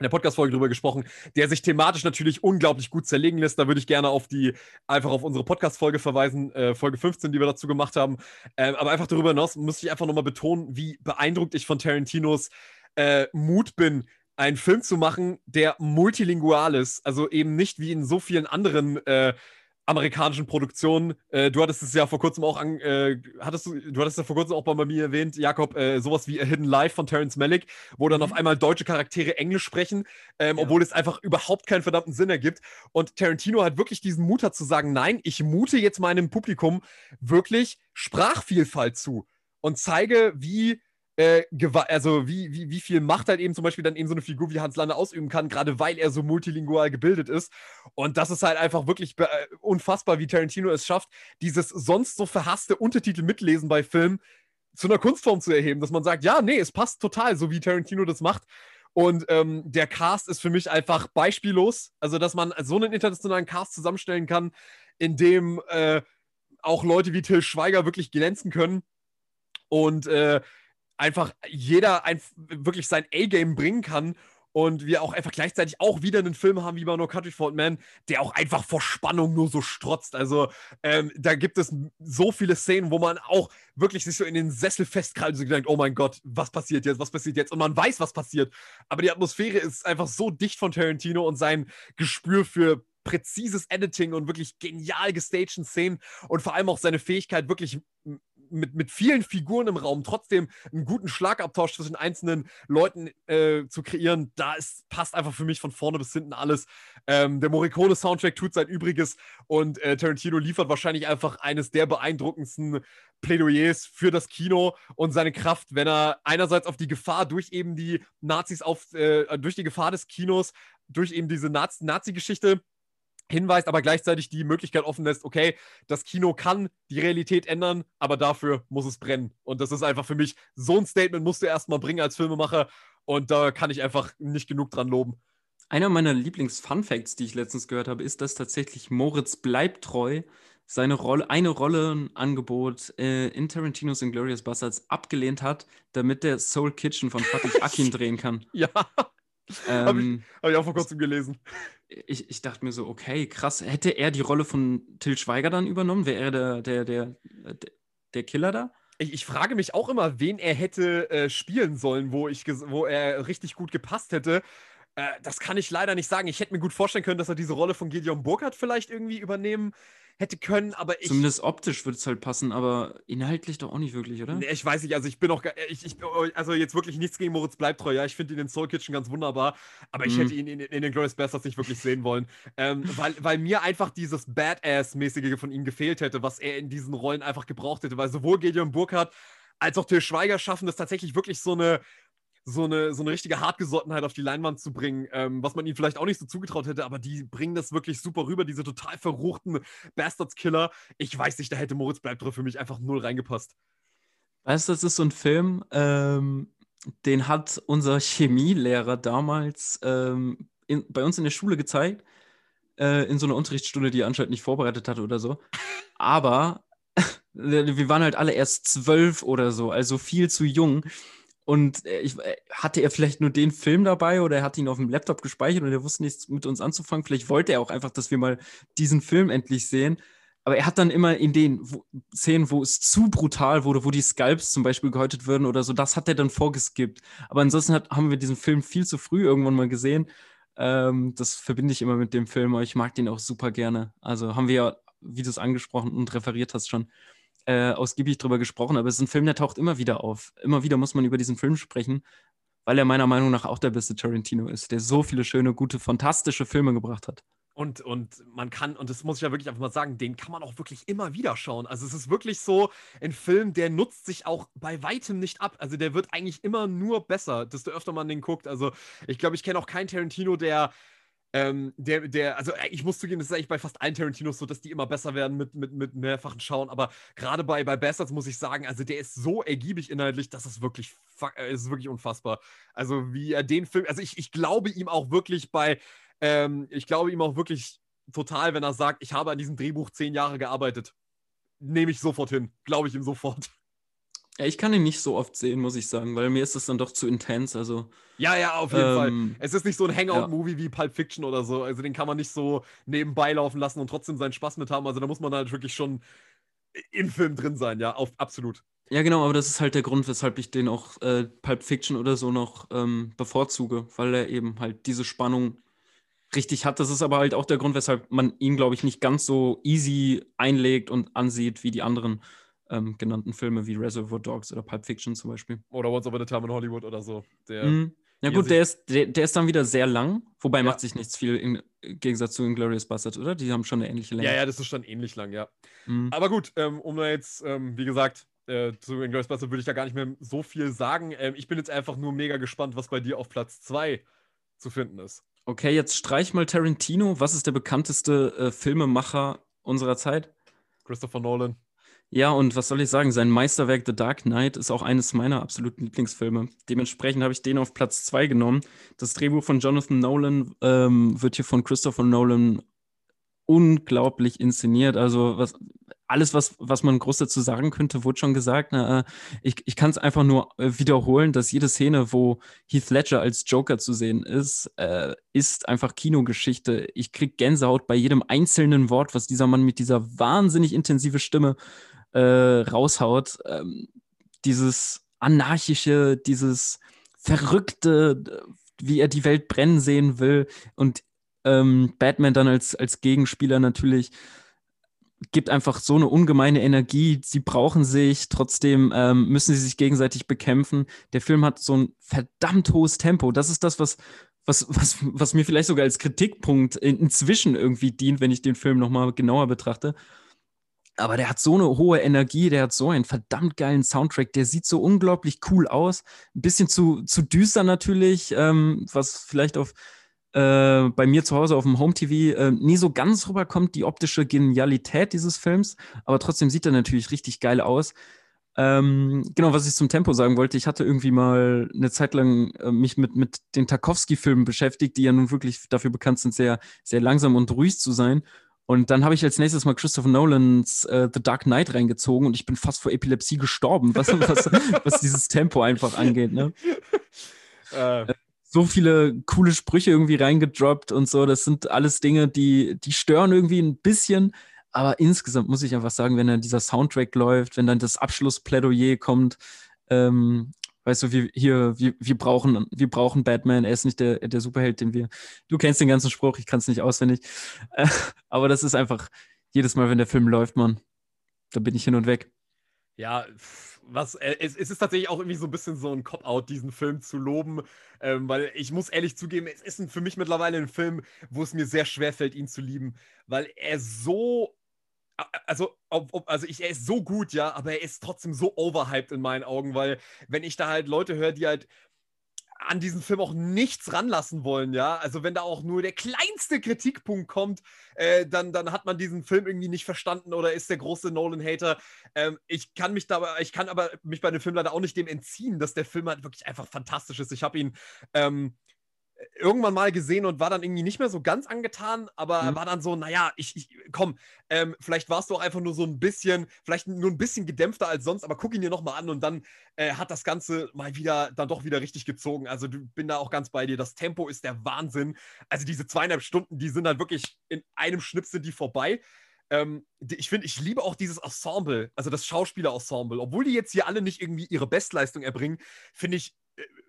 in der Podcast-Folge drüber gesprochen, der sich thematisch natürlich unglaublich gut zerlegen lässt. Da würde ich gerne auf die, einfach auf unsere Podcast-Folge verweisen, äh, Folge 15, die wir dazu gemacht haben. Ähm, aber einfach darüber hinaus muss ich einfach nochmal betonen, wie beeindruckt ich von Tarantinos äh, Mut bin, einen Film zu machen, der multilingual ist. Also eben nicht wie in so vielen anderen äh, amerikanischen Produktionen. Äh, du hattest es ja vor kurzem auch an, äh, hattest du, du hattest ja vor kurzem auch bei mir erwähnt, Jakob, äh, sowas wie A Hidden Life von Terence Malick, wo dann mhm. auf einmal deutsche Charaktere Englisch sprechen, ähm, ja. obwohl es einfach überhaupt keinen verdammten Sinn ergibt. Und Tarantino hat wirklich diesen Mut hat zu sagen, nein, ich mute jetzt meinem Publikum wirklich Sprachvielfalt zu und zeige, wie äh, also wie, wie, wie viel Macht halt eben zum Beispiel dann eben so eine Figur wie Hans Lande ausüben kann, gerade weil er so multilingual gebildet ist. Und das ist halt einfach wirklich äh, unfassbar, wie Tarantino es schafft, dieses sonst so verhasste Untertitel mitlesen bei Filmen zu einer Kunstform zu erheben, dass man sagt, ja, nee, es passt total, so wie Tarantino das macht. Und ähm, der Cast ist für mich einfach beispiellos. Also, dass man so einen internationalen Cast zusammenstellen kann, in dem äh, auch Leute wie Till Schweiger wirklich glänzen können. Und äh, einfach jeder ein, wirklich sein A-Game bringen kann und wir auch einfach gleichzeitig auch wieder einen Film haben wie bei No Country for Old Men, der auch einfach vor Spannung nur so strotzt. Also ähm, da gibt es so viele Szenen, wo man auch wirklich sich so in den Sessel festkrallt und so denkt, oh mein Gott, was passiert jetzt, was passiert jetzt? Und man weiß, was passiert. Aber die Atmosphäre ist einfach so dicht von Tarantino und sein Gespür für präzises Editing und wirklich genial gestagten Szenen und vor allem auch seine Fähigkeit, wirklich mit, mit vielen Figuren im Raum trotzdem einen guten Schlagabtausch zwischen einzelnen Leuten äh, zu kreieren, da ist, passt einfach für mich von vorne bis hinten alles. Ähm, der Morricone-Soundtrack tut sein Übriges und äh, Tarantino liefert wahrscheinlich einfach eines der beeindruckendsten Plädoyers für das Kino und seine Kraft, wenn er einerseits auf die Gefahr durch eben die Nazis auf, äh, durch die Gefahr des Kinos, durch eben diese Nazi-Geschichte hinweist, aber gleichzeitig die Möglichkeit offen lässt, okay, das Kino kann die Realität ändern, aber dafür muss es brennen. Und das ist einfach für mich, so ein Statement musst du erstmal bringen als Filmemacher und da kann ich einfach nicht genug dran loben. Einer meiner Lieblings-Fun-Facts, die ich letztens gehört habe, ist, dass tatsächlich Moritz Bleibtreu seine Rolle, eine Rollenangebot äh, in Tarantinos Inglourious Bastards abgelehnt hat, damit der Soul Kitchen von Fatih Akin drehen kann. Ja. Ähm, Habe ich, hab ich auch vor kurzem gelesen ich, ich dachte mir so, okay, krass. Hätte er die Rolle von Till Schweiger dann übernommen? Wäre er der, der, der, der Killer da? Ich, ich, frage mich auch immer, wen er hätte äh, spielen sollen, wo, ich wo er richtig gut gepasst hätte. Äh, das kann ich leider nicht sagen. Ich hätte mir gut vorstellen können, dass er diese Rolle von Gideon Burkhardt vielleicht irgendwie übernehmen hätte können, aber ich. Zumindest optisch würde es halt passen, aber inhaltlich doch auch nicht wirklich, oder? Nee, ich weiß nicht, also ich bin auch, ich, ich, also jetzt wirklich nichts gegen Moritz Bleibtreu, ja, ich finde ihn in Soul Kitchen ganz wunderbar, aber ich mhm. hätte ihn in, in, den Glorious Bastards nicht wirklich sehen wollen, ähm, weil, weil mir einfach dieses Badass-mäßige von ihm gefehlt hätte, was er in diesen Rollen einfach gebraucht hätte, weil sowohl Gideon Burkhardt als auch Till Schweiger schaffen das tatsächlich wirklich so eine, so eine, so eine richtige Hartgesottenheit auf die Leinwand zu bringen, ähm, was man ihnen vielleicht auch nicht so zugetraut hätte, aber die bringen das wirklich super rüber, diese total verruchten Bastards-Killer. Ich weiß nicht, da hätte Moritz Bleibtreu für mich einfach null reingepasst. Weißt du, das ist so ein Film, ähm, den hat unser Chemielehrer damals ähm, in, bei uns in der Schule gezeigt, äh, in so einer Unterrichtsstunde, die er anscheinend nicht vorbereitet hatte oder so. Aber wir waren halt alle erst zwölf oder so, also viel zu jung. Und äh, ich, äh, hatte er vielleicht nur den Film dabei oder er hat ihn auf dem Laptop gespeichert und er wusste nichts mit uns anzufangen. Vielleicht wollte er auch einfach, dass wir mal diesen Film endlich sehen. Aber er hat dann immer in den wo, Szenen, wo es zu brutal wurde, wo die Scalps zum Beispiel gehäutet würden oder so, das hat er dann vorgeskippt. Aber ansonsten hat, haben wir diesen Film viel zu früh irgendwann mal gesehen. Ähm, das verbinde ich immer mit dem Film, aber ich mag den auch super gerne. Also haben wir ja, wie du es angesprochen und referiert hast, schon äh, ausgiebig drüber gesprochen, aber es ist ein Film, der taucht immer wieder auf. Immer wieder muss man über diesen Film sprechen, weil er meiner Meinung nach auch der beste Tarantino ist, der so viele schöne, gute, fantastische Filme gebracht hat. Und, und man kann, und das muss ich ja wirklich einfach mal sagen, den kann man auch wirklich immer wieder schauen. Also es ist wirklich so ein Film, der nutzt sich auch bei weitem nicht ab. Also der wird eigentlich immer nur besser, desto öfter man den guckt. Also ich glaube, ich kenne auch keinen Tarantino, der ähm, der, der, also äh, ich muss zugeben, das ist eigentlich bei fast allen Tarantinos so, dass die immer besser werden mit, mit, mit mehrfachen Schauen, aber gerade bei, bei Bastards muss ich sagen, also der ist so ergiebig inhaltlich, dass es wirklich, äh, ist wirklich unfassbar. Also wie er den Film, also ich, ich glaube ihm auch wirklich bei, ähm, ich glaube ihm auch wirklich total, wenn er sagt, ich habe an diesem Drehbuch zehn Jahre gearbeitet. Nehme ich sofort hin, glaube ich ihm sofort. Ja, ich kann ihn nicht so oft sehen, muss ich sagen, weil mir ist das dann doch zu intens. Also, ja, ja, auf jeden ähm, Fall. Es ist nicht so ein Hangout-Movie ja. wie Pulp Fiction oder so. Also den kann man nicht so nebenbei laufen lassen und trotzdem seinen Spaß mit haben. Also da muss man halt wirklich schon im Film drin sein, ja, auf, absolut. Ja, genau, aber das ist halt der Grund, weshalb ich den auch äh, Pulp Fiction oder so noch ähm, bevorzuge, weil er eben halt diese Spannung richtig hat. Das ist aber halt auch der Grund, weshalb man ihn, glaube ich, nicht ganz so easy einlegt und ansieht wie die anderen ähm, genannten Filme wie Reservoir Dogs oder Pulp Fiction zum Beispiel. Oder Once Upon a Time in Hollywood oder so. Der, mm. Ja gut, der ist, der, der, ist dann wieder sehr lang, wobei ja. macht sich nichts viel im Gegensatz zu Inglourious Basterds, oder? Die haben schon eine ähnliche Länge. Ja, ja, das ist schon ähnlich lang, ja. Mm. Aber gut, ähm, um da jetzt, ähm, wie gesagt, äh, zu Inglourious Basterds würde ich da gar nicht mehr so viel sagen. Ähm, ich bin jetzt einfach nur mega gespannt, was bei dir auf Platz 2 zu finden ist. Okay, jetzt streich mal Tarantino. Was ist der bekannteste äh, Filmemacher unserer Zeit? Christopher Nolan. Ja, und was soll ich sagen? Sein Meisterwerk The Dark Knight ist auch eines meiner absoluten Lieblingsfilme. Dementsprechend habe ich den auf Platz 2 genommen. Das Drehbuch von Jonathan Nolan ähm, wird hier von Christopher Nolan unglaublich inszeniert. Also was, alles, was, was man groß dazu sagen könnte, wurde schon gesagt. Na, äh, ich ich kann es einfach nur äh, wiederholen, dass jede Szene, wo Heath Ledger als Joker zu sehen ist, äh, ist einfach Kinogeschichte. Ich kriege Gänsehaut bei jedem einzelnen Wort, was dieser Mann mit dieser wahnsinnig intensive Stimme äh, raushaut. Ähm, dieses anarchische, dieses verrückte, wie er die Welt brennen sehen will und ähm, Batman dann als, als Gegenspieler natürlich gibt einfach so eine ungemeine Energie. Sie brauchen sich, trotzdem ähm, müssen sie sich gegenseitig bekämpfen. Der Film hat so ein verdammt hohes Tempo. Das ist das, was, was, was, was mir vielleicht sogar als Kritikpunkt inzwischen irgendwie dient, wenn ich den Film nochmal genauer betrachte aber der hat so eine hohe Energie, der hat so einen verdammt geilen Soundtrack, der sieht so unglaublich cool aus. Ein bisschen zu, zu düster natürlich, ähm, was vielleicht auf äh, bei mir zu Hause auf dem Home TV äh, nie so ganz rüberkommt, die optische Genialität dieses Films, aber trotzdem sieht er natürlich richtig geil aus. Ähm, genau, was ich zum Tempo sagen wollte, ich hatte irgendwie mal eine Zeit lang äh, mich mit, mit den Tarkovsky-Filmen beschäftigt, die ja nun wirklich dafür bekannt sind, sehr, sehr langsam und ruhig zu sein. Und dann habe ich als nächstes mal Christopher Nolans äh, The Dark Knight reingezogen und ich bin fast vor Epilepsie gestorben, was, was, was dieses Tempo einfach angeht. Ne? Äh. äh. So viele coole Sprüche irgendwie reingedroppt und so. Das sind alles Dinge, die, die stören irgendwie ein bisschen. Aber insgesamt muss ich einfach sagen, wenn dann dieser Soundtrack läuft, wenn dann das Abschlussplädoyer kommt, ähm, Weißt du, wir, hier, wir, wir, brauchen, wir brauchen Batman, er ist nicht der, der Superheld, den wir. Du kennst den ganzen Spruch, ich kann es nicht auswendig. Aber das ist einfach jedes Mal, wenn der Film läuft, man, da bin ich hin und weg. Ja, was, äh, es, es, ist tatsächlich auch irgendwie so ein bisschen so ein Cop-Out, diesen Film zu loben, ähm, weil ich muss ehrlich zugeben, es ist ein, für mich mittlerweile ein Film, wo es mir sehr schwer fällt, ihn zu lieben, weil er so also, ob, ob, also ich, er ist so gut, ja, aber er ist trotzdem so overhyped in meinen Augen, weil wenn ich da halt Leute höre, die halt an diesen Film auch nichts ranlassen wollen, ja. Also wenn da auch nur der kleinste Kritikpunkt kommt, äh, dann, dann hat man diesen Film irgendwie nicht verstanden oder ist der große Nolan-Hater. Ähm, ich kann mich dabei, ich kann aber mich bei dem Film leider auch nicht dem entziehen, dass der Film halt wirklich einfach fantastisch ist. Ich habe ihn ähm, irgendwann mal gesehen und war dann irgendwie nicht mehr so ganz angetan, aber mhm. war dann so, naja, ich, ich komm, ähm, vielleicht warst du auch einfach nur so ein bisschen, vielleicht nur ein bisschen gedämpfter als sonst, aber guck ihn dir nochmal an und dann äh, hat das Ganze mal wieder, dann doch wieder richtig gezogen. Also du bin da auch ganz bei dir. Das Tempo ist der Wahnsinn. Also diese zweieinhalb Stunden, die sind halt wirklich in einem Schnips sind die vorbei. Ähm, ich finde, ich liebe auch dieses Ensemble, also das Schauspielerensemble. Obwohl die jetzt hier alle nicht irgendwie ihre Bestleistung erbringen, finde ich,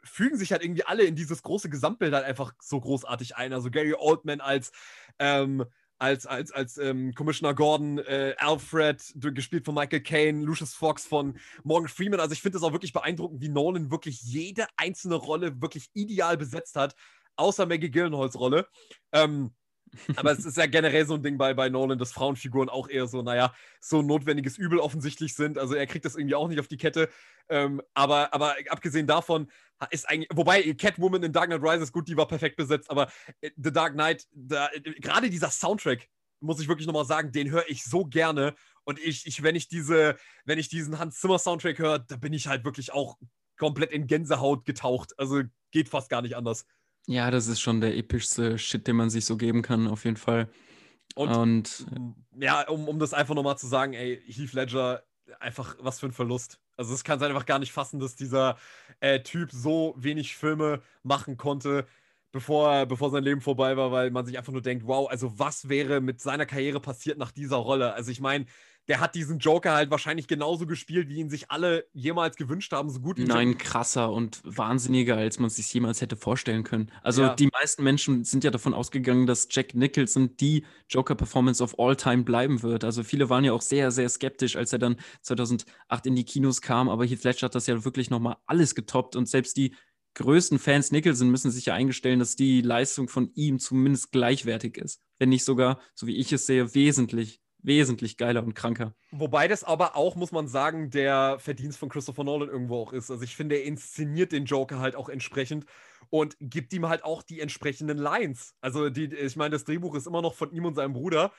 fügen sich halt irgendwie alle in dieses große Gesamtbild halt einfach so großartig ein. Also Gary Oldman als, ähm, als, als, als ähm, Commissioner Gordon, äh, Alfred, gespielt von Michael Caine, Lucius Fox von Morgan Freeman. Also ich finde es auch wirklich beeindruckend, wie Nolan wirklich jede einzelne Rolle wirklich ideal besetzt hat, außer Maggie Gyllenhaals Rolle. Ähm, aber es ist ja generell so ein Ding bei, bei Nolan, dass Frauenfiguren auch eher so, naja, so ein notwendiges Übel offensichtlich sind. Also er kriegt das irgendwie auch nicht auf die Kette. Ähm, aber, aber abgesehen davon ist eigentlich, wobei Catwoman in Dark Knight Rises, gut, die war perfekt besetzt, aber äh, The Dark Knight, da, gerade dieser Soundtrack, muss ich wirklich nochmal sagen, den höre ich so gerne. Und ich, ich, wenn ich diese, wenn ich diesen Hans Zimmer Soundtrack höre, da bin ich halt wirklich auch komplett in Gänsehaut getaucht. Also geht fast gar nicht anders. Ja, das ist schon der epischste Shit, den man sich so geben kann, auf jeden Fall. Und, und ja, um, um das einfach nochmal zu sagen, ey, Heath Ledger, einfach was für ein Verlust. Also es kann es einfach gar nicht fassen, dass dieser äh, Typ so wenig Filme machen konnte, bevor, bevor sein Leben vorbei war, weil man sich einfach nur denkt, wow, also was wäre mit seiner Karriere passiert nach dieser Rolle? Also ich meine, der hat diesen Joker halt wahrscheinlich genauso gespielt, wie ihn sich alle jemals gewünscht haben, so gut wie Nein, krasser und wahnsinniger, als man es sich jemals hätte vorstellen können. Also Ja. die meisten Menschen sind ja davon ausgegangen, dass Jack Nicholson die Joker-Performance of all time bleiben wird. Also viele waren ja auch sehr, sehr skeptisch, als er dann 2008 in die Kinos kam, aber Heath Ledger hat das ja wirklich nochmal alles getoppt und selbst die größten Fans Nicholson müssen sich ja eingestellen, dass die Leistung von ihm zumindest gleichwertig ist. Wenn nicht sogar, so wie ich es sehe, wesentlich, wesentlich geiler und kranker. Wobei das aber auch, muss man sagen, der Verdienst von Christopher Nolan irgendwo auch ist. Also ich finde, er inszeniert den Joker halt auch entsprechend und gibt ihm halt auch die entsprechenden Lines. Also die, ich meine, das Drehbuch ist immer noch von ihm und seinem Bruder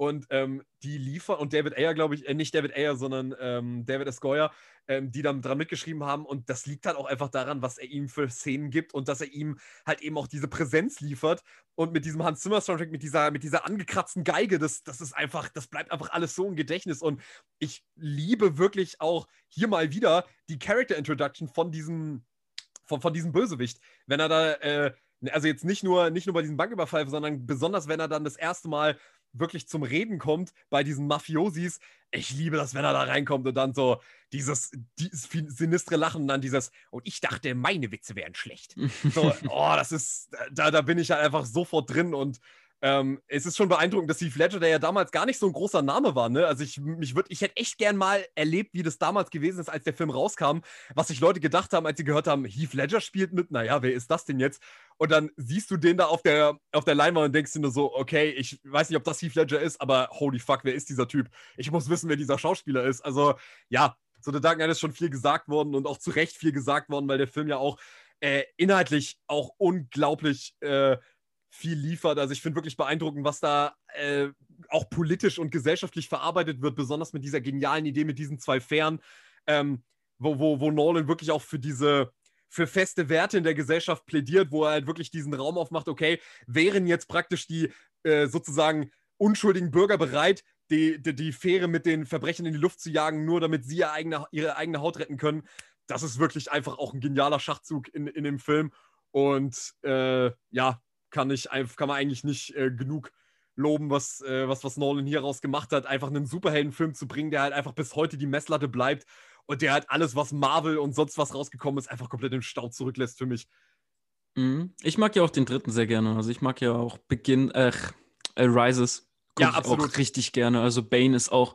und ähm, die liefern, und David Ayer, glaube ich, äh, nicht David Ayer, sondern ähm, David S. Goyer, ähm, die dann dran mitgeschrieben haben und das liegt halt auch einfach daran, was er ihm für Szenen gibt und dass er ihm halt eben auch diese Präsenz liefert und mit diesem Hans Zimmer Soundtrack, mit dieser, mit dieser angekratzten Geige, das, das ist einfach, das bleibt einfach alles so im Gedächtnis und ich liebe wirklich auch hier mal wieder die Character Introduction von diesem, von, von diesem Bösewicht. Wenn er da, äh, also jetzt nicht nur, nicht nur bei diesem Banküberfall, sondern besonders, wenn er dann das erste Mal wirklich zum Reden kommt bei diesen Mafiosis. Ich liebe das, wenn er da reinkommt und dann so dieses, dieses sinistre Lachen und dann dieses, und ich dachte, meine Witze wären schlecht. So, oh, das ist, da, da bin ich halt einfach sofort drin und ähm, es ist schon beeindruckend, dass Heath Ledger, der ja damals gar nicht so ein großer Name war, ne? Also ich, mich würd, ich hätte echt gern mal erlebt, wie das damals gewesen ist, als der Film rauskam, was sich Leute gedacht haben, als sie gehört haben, Heath Ledger spielt mit, naja, wer ist das denn jetzt? Und dann siehst du den da auf der, auf der Leinwand und denkst dir nur so, okay, ich weiß nicht, ob das Heath Ledger ist, aber holy fuck, wer ist dieser Typ? Ich muss wissen, wer dieser Schauspieler ist. Also ja, zu The Dark Knight ist schon viel gesagt worden und auch zu Recht viel gesagt worden, weil der Film ja auch äh, inhaltlich auch unglaublich äh, viel liefert. Also ich finde wirklich beeindruckend, was da äh, auch politisch und gesellschaftlich verarbeitet wird, besonders mit dieser genialen Idee mit diesen zwei Fähren, ähm, wo, wo, wo Nolan wirklich auch für diese für feste Werte in der Gesellschaft plädiert, wo er halt wirklich diesen Raum aufmacht, okay, wären jetzt praktisch die äh, sozusagen unschuldigen Bürger bereit, die, die, die Fähre mit den Verbrechern in die Luft zu jagen, nur damit sie ihre eigene, ihre eigene Haut retten können. Das ist wirklich einfach auch ein genialer Schachzug in, in dem Film. Und äh, ja, kann, ich, kann man eigentlich nicht äh, genug loben, was, äh, was, was Nolan hier raus gemacht hat, einfach einen Superheldenfilm zu bringen, der halt einfach bis heute die Messlatte bleibt und der halt alles, was Marvel und sonst was rausgekommen ist, einfach komplett im Stau zurücklässt für mich. Mhm. Ich mag ja auch den dritten sehr gerne. Also ich mag ja auch Beginn, äh, Rises. Guck Ja, ich absolut. Auch richtig gerne. Also Bane ist auch,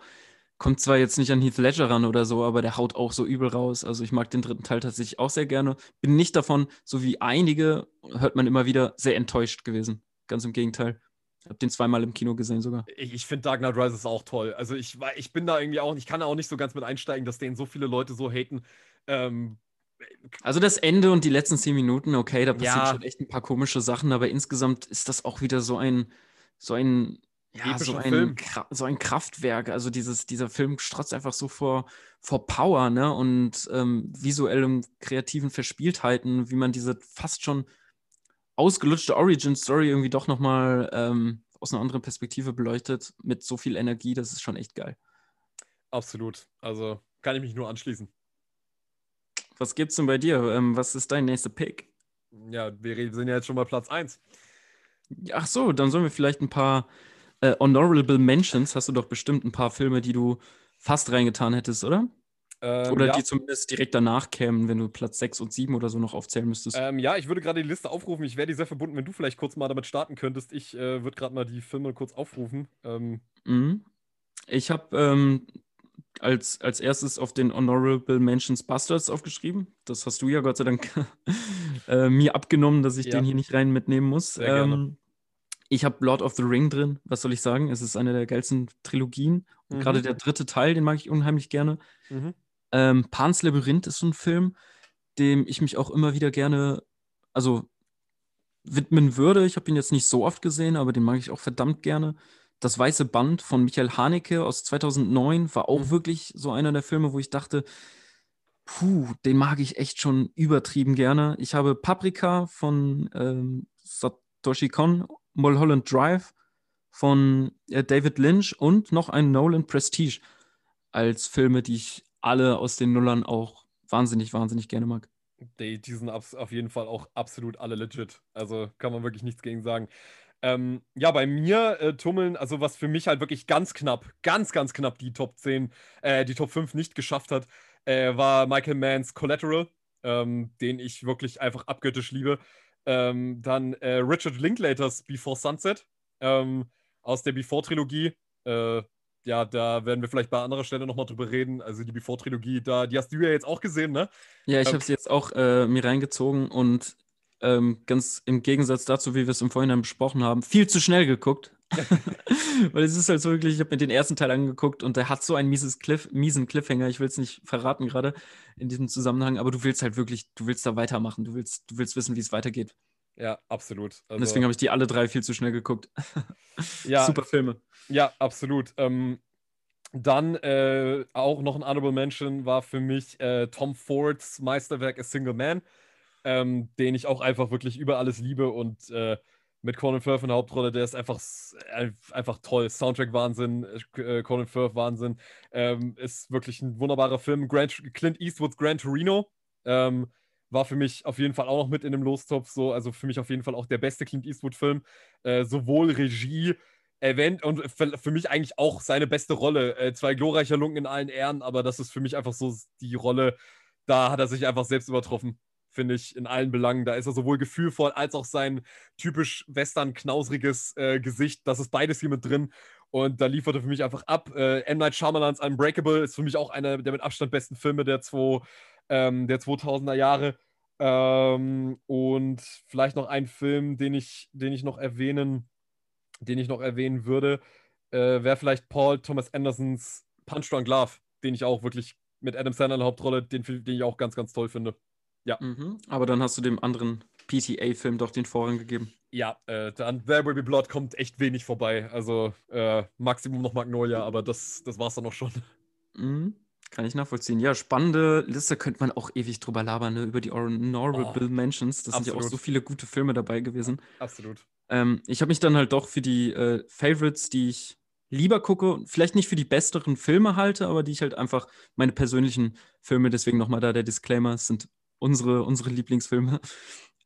kommt zwar jetzt nicht an Heath Ledger ran oder so, aber der haut auch so übel raus. Also ich mag den dritten Teil tatsächlich auch sehr gerne. Bin nicht davon, so wie einige, hört man immer wieder, sehr enttäuscht gewesen. Ganz im Gegenteil. Hab den zweimal im Kino gesehen sogar. Ich, ich finde Dark Knight Rises auch toll. Also ich, ich bin da irgendwie auch, ich kann da auch nicht so ganz mit einsteigen, dass den so viele Leute so haten. Ähm, Also das Ende und die letzten zehn Minuten, okay, da passieren Ja. schon echt ein paar komische Sachen, aber insgesamt ist das auch wieder so ein, so ein, ja, so ein, so ein Kraftwerk. Also dieses, dieser Film strotzt einfach so vor, vor Power, ne? Und ähm, visuellem, kreativen Verspieltheiten, wie man diese fast schon ausgelutschte Origin-Story irgendwie doch nochmal ähm, aus einer anderen Perspektive beleuchtet, mit so viel Energie, das ist schon echt geil. absolut. Also kann ich mich nur anschließen. Was gibt's denn bei dir? Ähm, was ist dein nächster Pick? Ja, wir sind ja jetzt schon bei Platz 1. Ach so, dann sollen wir vielleicht ein paar äh, Honorable Mentions. Hast du doch bestimmt ein paar Filme, die du fast reingetan hättest, oder? Ähm, oder ja. die zumindest direkt danach kämen, wenn du Platz 6 und 7 oder so noch aufzählen müsstest. Ähm, ja, ich würde gerade die Liste aufrufen. Ich wäre dir sehr verbunden, wenn du vielleicht kurz mal damit starten könntest. Ich äh, würde gerade mal die Filme kurz aufrufen. Ähm, Mhm. Ich habe ähm, als, als erstes auf den Honorable Mentions Bastards aufgeschrieben. Das hast du ja Gott sei Dank äh, mir abgenommen, dass ich Ja. den hier nicht rein mitnehmen muss. Sehr gerne. Ich habe Lord of the Ring drin. Was soll ich sagen? Es ist eine der geilsten Trilogien. Und Mhm. gerade der dritte Teil, den mag ich unheimlich gerne. mhm. Ähm, Pans Labyrinth ist so ein Film, dem ich mich auch immer wieder gerne, also widmen würde. Ich habe ihn jetzt nicht so oft gesehen, aber den mag ich auch verdammt gerne. Das Weiße Band von Michael Haneke aus 2009 war auch Mhm. wirklich so einer der Filme, wo ich dachte, puh, den mag ich echt schon übertrieben gerne. Ich habe Paprika von ähm, Satoshi Kon, Mulholland Drive von äh, David Lynch und noch ein Nolan Prestige. als Filme, die ich alle aus den Nullern auch wahnsinnig, wahnsinnig gerne mag. Die, die sind auf jeden Fall auch absolut alle legit. Also kann man wirklich nichts gegen sagen. Ähm, ja, bei mir äh, tummeln, also was für mich halt wirklich ganz knapp, ganz, ganz knapp die Top 10, äh, die Top 5 nicht geschafft hat, äh, war Michael Manns Collateral, ähm, den ich wirklich einfach abgöttisch liebe. Ähm, dann äh, Richard Linklaters Before Sunset ähm, aus der Before-Trilogie. Äh, ja, da werden wir vielleicht bei anderer Stelle nochmal drüber reden. Also die Before-Trilogie, da, die hast du ja jetzt auch gesehen, ne? Ja, ich ähm, habe sie jetzt auch äh, mir reingezogen und ähm, ganz im Gegensatz dazu, wie wir es im Vorhinein besprochen haben, viel zu schnell geguckt. Weil es ist halt so wirklich, ich habe mir den ersten Teil angeguckt und der hat so einen mieses Cliff, miesen Cliffhanger, ich will es nicht verraten gerade in diesem Zusammenhang, aber du willst halt wirklich, du willst da weitermachen, du willst, du willst wissen, wie es weitergeht. Ja, absolut. Also, und deswegen habe ich die alle drei viel zu schnell geguckt. ja, Super Filme. Ja, absolut. Ähm, dann äh, auch noch ein Honorable Mention war für mich äh, Tom Fords Meisterwerk A Single Man, ähm, den ich auch einfach wirklich über alles liebe und äh, mit Colin Firth in der Hauptrolle, der ist einfach, äh, einfach toll. Soundtrack-Wahnsinn, äh, Colin Firth-Wahnsinn. Ähm, ist wirklich ein wunderbarer Film. Grant, Clint Eastwoods Gran Torino ähm, war für mich auf jeden Fall auch noch mit in dem Lostopf. So, also für mich auf jeden Fall auch der beste Clint Eastwood-Film. Äh, sowohl Regie, Event und für, für, mich eigentlich auch seine beste Rolle. Äh, zwei glorreicher Lunken in allen Ehren, aber das ist für mich einfach so die Rolle, da hat er sich einfach selbst übertroffen finde ich, in allen Belangen. Da ist er sowohl gefühlvoll als auch sein typisch western-knausriges äh, Gesicht. Das ist beides hier mit drin. Und da liefert er für mich einfach ab. Äh, M. Night Shyamalans Unbreakable ist für mich auch einer der mit Abstand besten Filme der, zwei, ähm, der 2000er Jahre. Ähm, und vielleicht noch ein Film, den ich, den ich noch erwähnen, den ich noch erwähnen würde, äh, wäre vielleicht Paul Thomas Andersons Punch Drunk Love, den ich auch wirklich mit Adam Sandler in der Hauptrolle, den, den ich auch ganz, ganz toll finde. Ja. Mhm. Aber dann hast du dem anderen PTA-Film doch den Vorrang gegeben. Ja, äh, dann There Will Be Blood kommt echt wenig vorbei. Also äh, Maximum noch Magnolia, aber das, das es dann auch schon. Mhm. Kann ich nachvollziehen. Ja, spannende Liste könnte man auch ewig drüber labern, ne? über die Honorable oh, Mentions. Das absolut. sind ja auch so viele gute Filme dabei gewesen. Ja, absolut. Ähm, ich habe mich dann halt doch für die äh, Favorites, die ich lieber gucke, vielleicht nicht für die besseren Filme halte, aber die ich halt einfach meine persönlichen Filme, deswegen nochmal da der Disclaimer, sind unsere, unsere Lieblingsfilme.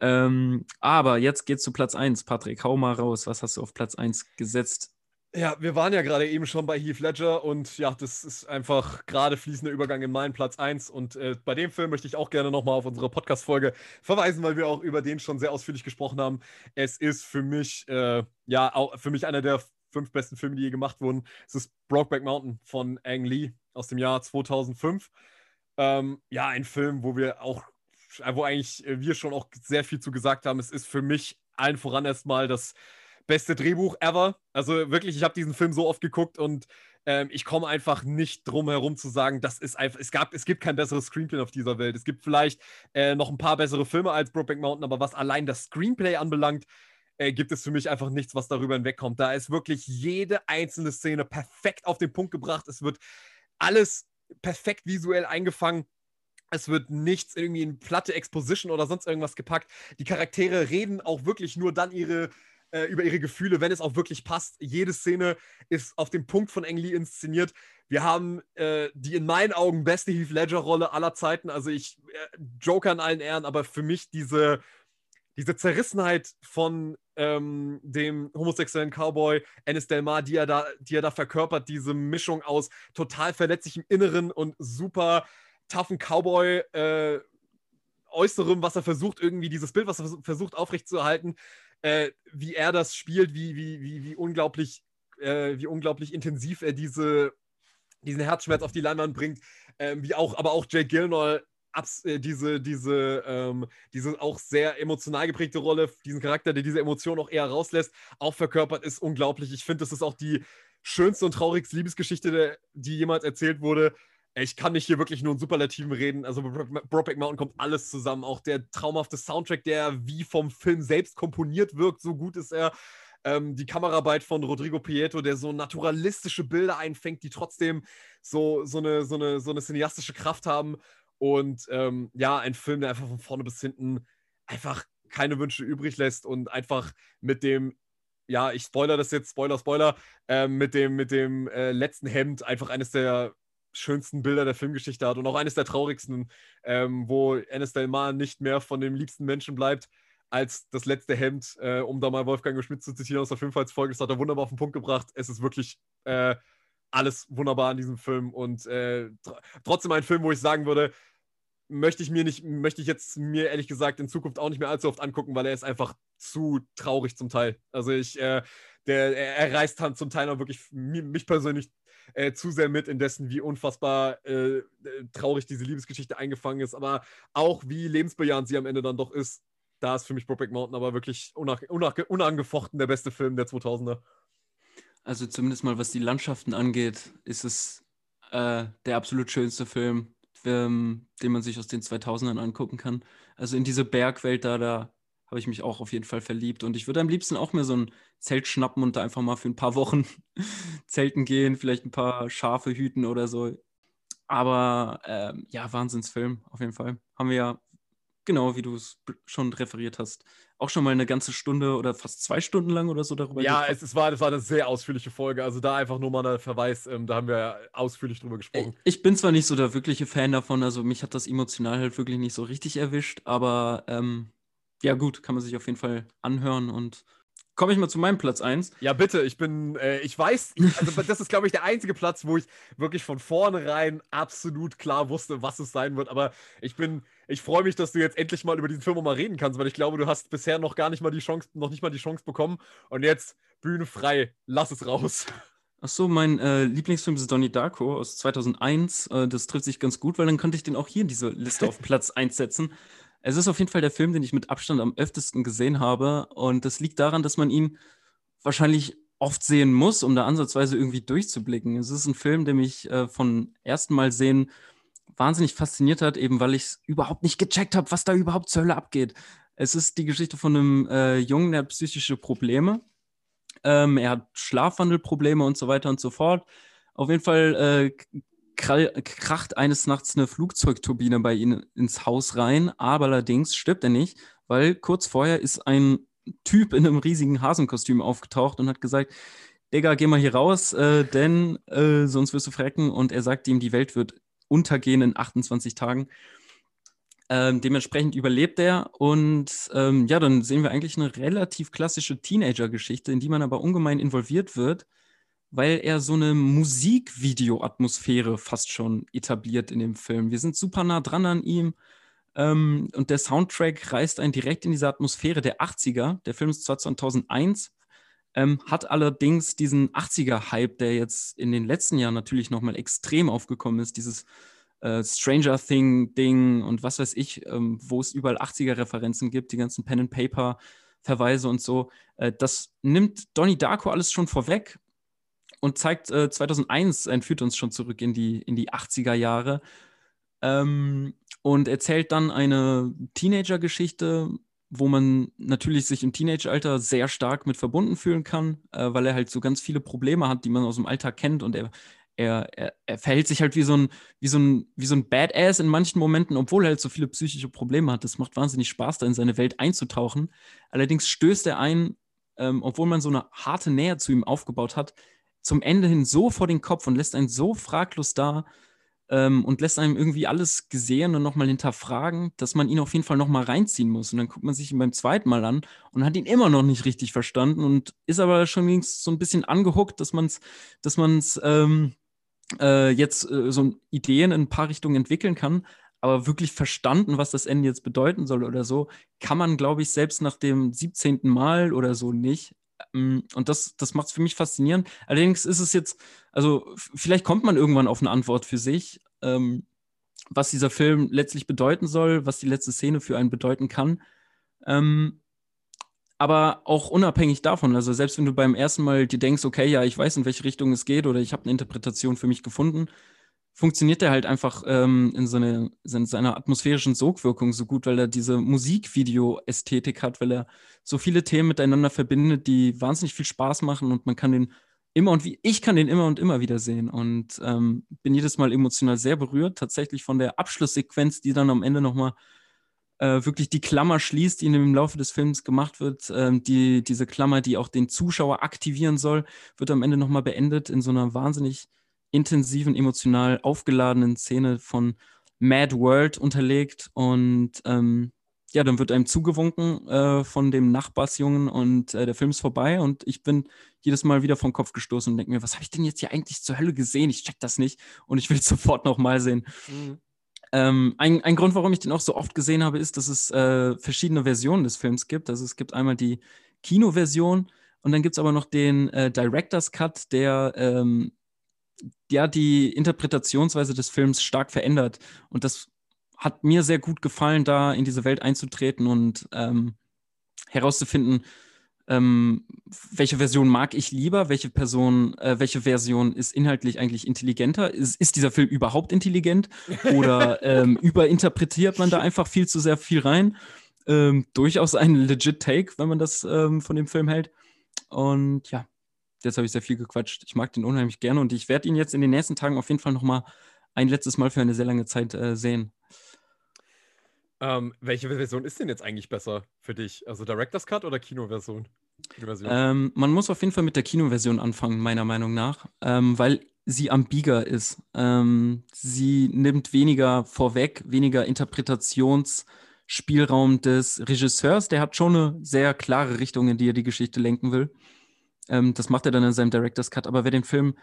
Ähm, aber jetzt geht's zu Platz 1. Patrick, hau mal raus. Was hast du auf Platz 1 gesetzt? Ja, wir waren ja gerade eben schon bei Heath Ledger und ja, das ist einfach gerade fließender Übergang in meinen Platz 1. Und äh, bei dem Film möchte ich auch gerne nochmal auf unsere Podcast-Folge verweisen, weil wir auch über den schon sehr ausführlich gesprochen haben. Es ist für mich, äh, ja, für mich einer der fünf besten Filme, die je gemacht wurden. Es ist Brokeback Mountain von Ang Lee aus dem Jahr 2005. Ähm, ja, ein Film, wo wir auch wo eigentlich äh, wir schon auch sehr viel zu gesagt haben. Es ist für mich allen voran erstmal das beste Drehbuch ever. Also wirklich, ich habe diesen Film so oft geguckt und ähm, ich komme einfach nicht drum herum zu sagen, das ist einfach, es gab, es gibt kein besseres Screenplay auf dieser Welt. Es gibt vielleicht äh, noch ein paar bessere Filme als Brokeback Mountain, aber was allein das Screenplay anbelangt, äh, gibt es für mich einfach nichts, was darüber hinwegkommt. Da ist wirklich jede einzelne Szene perfekt auf den Punkt gebracht. Es wird alles perfekt visuell eingefangen. Es wird nichts irgendwie in platte Exposition oder sonst irgendwas gepackt. Die Charaktere reden auch wirklich nur dann ihre, äh, über ihre Gefühle, wenn es auch wirklich passt. Jede Szene ist auf dem Punkt von Ang Lee inszeniert. Wir haben äh, die in meinen Augen beste Heath Ledger-Rolle aller Zeiten. Also ich, äh, Joker in allen Ehren, aber für mich diese, diese Zerrissenheit von ähm, dem homosexuellen Cowboy Ennis Del Mar, die er, da, die er da verkörpert, diese Mischung aus total verletzlichem Inneren und super toughen Cowboy äh, Äußerem, was er versucht, irgendwie dieses Bild, was er versucht aufrechtzuerhalten, äh, wie er das spielt, wie, wie, wie, wie unglaublich, äh, wie unglaublich intensiv er diese, diesen Herzschmerz auf die Leinwand bringt, äh, wie auch, aber auch Jake abs, äh, diese, diese, ähm, diese auch sehr emotional geprägte Rolle, diesen Charakter, der diese Emotion auch eher rauslässt, auch verkörpert, ist unglaublich. Ich finde, das ist auch die schönste und traurigste Liebesgeschichte, die jemals erzählt wurde ich kann nicht hier wirklich nur in Superlativen reden. Also Brokeback Mountain kommt alles zusammen. Auch der traumhafte Soundtrack, der wie vom Film selbst komponiert wirkt, so gut ist er. Ähm, die Kameraarbeit von Rodrigo Prieto, der so naturalistische Bilder einfängt, die trotzdem so, so, eine, so, eine, so eine cineastische Kraft haben. Und ähm, ja, ein Film, der einfach von vorne bis hinten einfach keine Wünsche übrig lässt und einfach mit dem ja, ich spoiler das jetzt, Spoiler, Spoiler, äh, mit dem, mit dem äh, letzten Hemd einfach eines der schönsten Bilder der Filmgeschichte hat und auch eines der traurigsten, ähm, wo Enes Del Mar nicht mehr von dem liebsten Menschen bleibt als das letzte Hemd, äh, um da mal Wolfgang Schmidt zu zitieren aus der Filmfallsfolge. Das hat er wunderbar auf den Punkt gebracht. Es ist wirklich äh, alles wunderbar an diesem Film und äh, tr trotzdem ein Film, wo ich sagen würde, möchte ich mir nicht, möchte ich jetzt mir ehrlich gesagt in Zukunft auch nicht mehr allzu oft angucken, weil er ist einfach zu traurig zum Teil. Also ich, äh, der, er, reißt dann zum Teil auch wirklich mich persönlich äh, zu sehr mit, indessen wie unfassbar äh, äh, traurig diese Liebesgeschichte eingefangen ist, aber auch wie lebensbejahend sie am Ende dann doch ist. Da ist für mich Brokeback Mountain aber wirklich unang unang unangefochten der beste Film der 2000er. Also zumindest mal was die Landschaften angeht, ist es äh, der absolut schönste Film, ähm, den man sich aus den 2000ern angucken kann. Also in diese Bergwelt da, da habe ich mich auch auf jeden Fall verliebt. Und ich würde am liebsten auch mir so ein Zelt schnappen und da einfach mal für ein paar Wochen zelten gehen, vielleicht ein paar Schafe hüten oder so. Aber ähm, ja, Wahnsinnsfilm auf jeden Fall. Haben wir ja, genau wie du es schon referiert hast, auch schon mal eine ganze Stunde oder fast zwei Stunden lang oder so darüber Ja, es, es, war, es war eine sehr ausführliche Folge. Also da einfach nur mal der Verweis, ähm, da haben wir ausführlich drüber gesprochen. Ich, ich bin zwar nicht so der wirkliche Fan davon, also mich hat das emotional halt wirklich nicht so richtig erwischt, aber ähm, ja, gut, kann man sich auf jeden Fall anhören und komme ich mal zu meinem Platz 1. Ja, bitte, ich bin, äh, ich weiß, also das ist, glaube ich, der einzige Platz, wo ich wirklich von vornherein absolut klar wusste, was es sein wird. Aber ich bin, ich freue mich, dass du jetzt endlich mal über diesen Film mal reden kannst, weil ich glaube, du hast bisher noch gar nicht mal die Chance, noch nicht mal die Chance bekommen. Und jetzt Bühne frei, lass es raus. Achso, mein äh, Lieblingsfilm ist Donnie Darko aus 2001. Äh, das trifft sich ganz gut, weil dann könnte ich den auch hier in diese Liste auf Platz 1 setzen. Es ist auf jeden Fall der Film, den ich mit Abstand am öftesten gesehen habe. Und das liegt daran, dass man ihn wahrscheinlich oft sehen muss, um da ansatzweise irgendwie durchzublicken. Es ist ein Film, der mich äh, von ersten Mal sehen wahnsinnig fasziniert hat, eben weil ich es überhaupt nicht gecheckt habe, was da überhaupt zur Hölle abgeht. Es ist die Geschichte von einem äh, Jungen, der hat psychische Probleme. Ähm, er hat Schlafwandelprobleme und so weiter und so fort. Auf jeden Fall äh, kracht eines Nachts eine Flugzeugturbine bei ihnen ins Haus rein, aber allerdings stirbt er nicht, weil kurz vorher ist ein Typ in einem riesigen Hasenkostüm aufgetaucht und hat gesagt, Digga, geh mal hier raus, äh, denn äh, sonst wirst du frecken. Und er sagt ihm, die Welt wird untergehen in 28 Tagen. Ähm, dementsprechend überlebt er und ähm, ja, dann sehen wir eigentlich eine relativ klassische Teenager-Geschichte, in die man aber ungemein involviert wird weil er so eine Musikvideo-Atmosphäre fast schon etabliert in dem Film. Wir sind super nah dran an ihm ähm, und der Soundtrack reißt einen direkt in diese Atmosphäre der 80er. Der Film ist zwar 2001, ähm, hat allerdings diesen 80er-Hype, der jetzt in den letzten Jahren natürlich nochmal extrem aufgekommen ist, dieses äh, Stranger Thing-Ding und was weiß ich, ähm, wo es überall 80er-Referenzen gibt, die ganzen Pen and Paper-Verweise und so. Äh, das nimmt Donnie Darko alles schon vorweg und zeigt äh, 2001, entführt uns schon zurück in die, in die 80er Jahre ähm, und erzählt dann eine Teenager-Geschichte, wo man natürlich sich im Teenageralter sehr stark mit verbunden fühlen kann, äh, weil er halt so ganz viele Probleme hat, die man aus dem Alltag kennt und er, er, er, er verhält sich halt wie so, ein, wie, so ein, wie so ein Badass in manchen Momenten, obwohl er halt so viele psychische Probleme hat. Das macht wahnsinnig Spaß, da in seine Welt einzutauchen. Allerdings stößt er ein, ähm, obwohl man so eine harte Nähe zu ihm aufgebaut hat, zum Ende hin so vor den Kopf und lässt einen so fraglos da ähm, und lässt einem irgendwie alles gesehen und nochmal hinterfragen, dass man ihn auf jeden Fall nochmal reinziehen muss. Und dann guckt man sich ihn beim zweiten Mal an und hat ihn immer noch nicht richtig verstanden und ist aber schon so ein bisschen angehuckt, dass man es dass man's, ähm, äh, jetzt äh, so Ideen in ein paar Richtungen entwickeln kann. Aber wirklich verstanden, was das Ende jetzt bedeuten soll oder so, kann man, glaube ich, selbst nach dem 17. Mal oder so nicht. Ähm, und das, das macht es für mich faszinierend. Allerdings ist es jetzt, also vielleicht kommt man irgendwann auf eine Antwort für sich, ähm, was dieser Film letztlich bedeuten soll, was die letzte Szene für einen bedeuten kann. Ähm, aber auch unabhängig davon, also selbst wenn du beim ersten Mal dir denkst, okay, ja, ich weiß, in welche Richtung es geht oder ich habe eine Interpretation für mich gefunden, funktioniert er halt einfach ähm, in, so eine, in seiner atmosphärischen Sogwirkung so gut, weil er diese Musikvideo-Ästhetik hat, weil er so viele Themen miteinander verbindet, die wahnsinnig viel Spaß machen und man kann den immer und wie ich kann den immer und immer wieder sehen und ähm, bin jedes Mal emotional sehr berührt, tatsächlich von der Abschlusssequenz, die dann am Ende nochmal äh, wirklich die Klammer schließt, die im Laufe des Films gemacht wird. Ähm, die, diese Klammer, die auch den Zuschauer aktivieren soll, wird am Ende nochmal beendet in so einer wahnsinnig intensiven, emotional aufgeladenen Szene von Mad World unterlegt und ähm, ja, dann wird einem zugewunken äh, von dem Nachbarsjungen und äh, der Film ist vorbei und ich bin jedes Mal wieder vom Kopf gestoßen und denke mir, was habe ich denn jetzt hier eigentlich zur Hölle gesehen? Ich check das nicht und ich will es sofort nochmal sehen. Mhm. Ähm, ein, ein Grund, warum ich den auch so oft gesehen habe, ist, dass es äh, verschiedene Versionen des Films gibt. Also es gibt einmal die Kinoversion und dann gibt es aber noch den äh, Director's Cut, der ähm, ja die Interpretationsweise des Films stark verändert. Und das hat mir sehr gut gefallen, da in diese Welt einzutreten und ähm, herauszufinden, ähm, welche Version mag ich lieber, welche Person, äh, welche Version ist inhaltlich eigentlich intelligenter? Ist, ist dieser Film überhaupt intelligent oder ähm, überinterpretiert man da einfach viel zu sehr viel rein? Ähm, durchaus ein legit Take, wenn man das ähm, von dem Film hält. Und ja, jetzt habe ich sehr viel gequatscht. Ich mag den unheimlich gerne und ich werde ihn jetzt in den nächsten Tagen auf jeden Fall noch mal ein letztes Mal für eine sehr lange Zeit äh, sehen. Ähm, welche Version ist denn jetzt eigentlich besser für dich? Also Director's Cut oder Kinoversion? Kinoversion? Ähm, man muss auf jeden Fall mit der Kinoversion anfangen, meiner Meinung nach, ähm, weil sie ambiguer ist. Ähm, sie nimmt weniger vorweg, weniger Interpretationsspielraum des Regisseurs. Der hat schon eine sehr klare Richtung, in die er die Geschichte lenken will. Ähm, das macht er dann in seinem Director's Cut. Aber wer den Film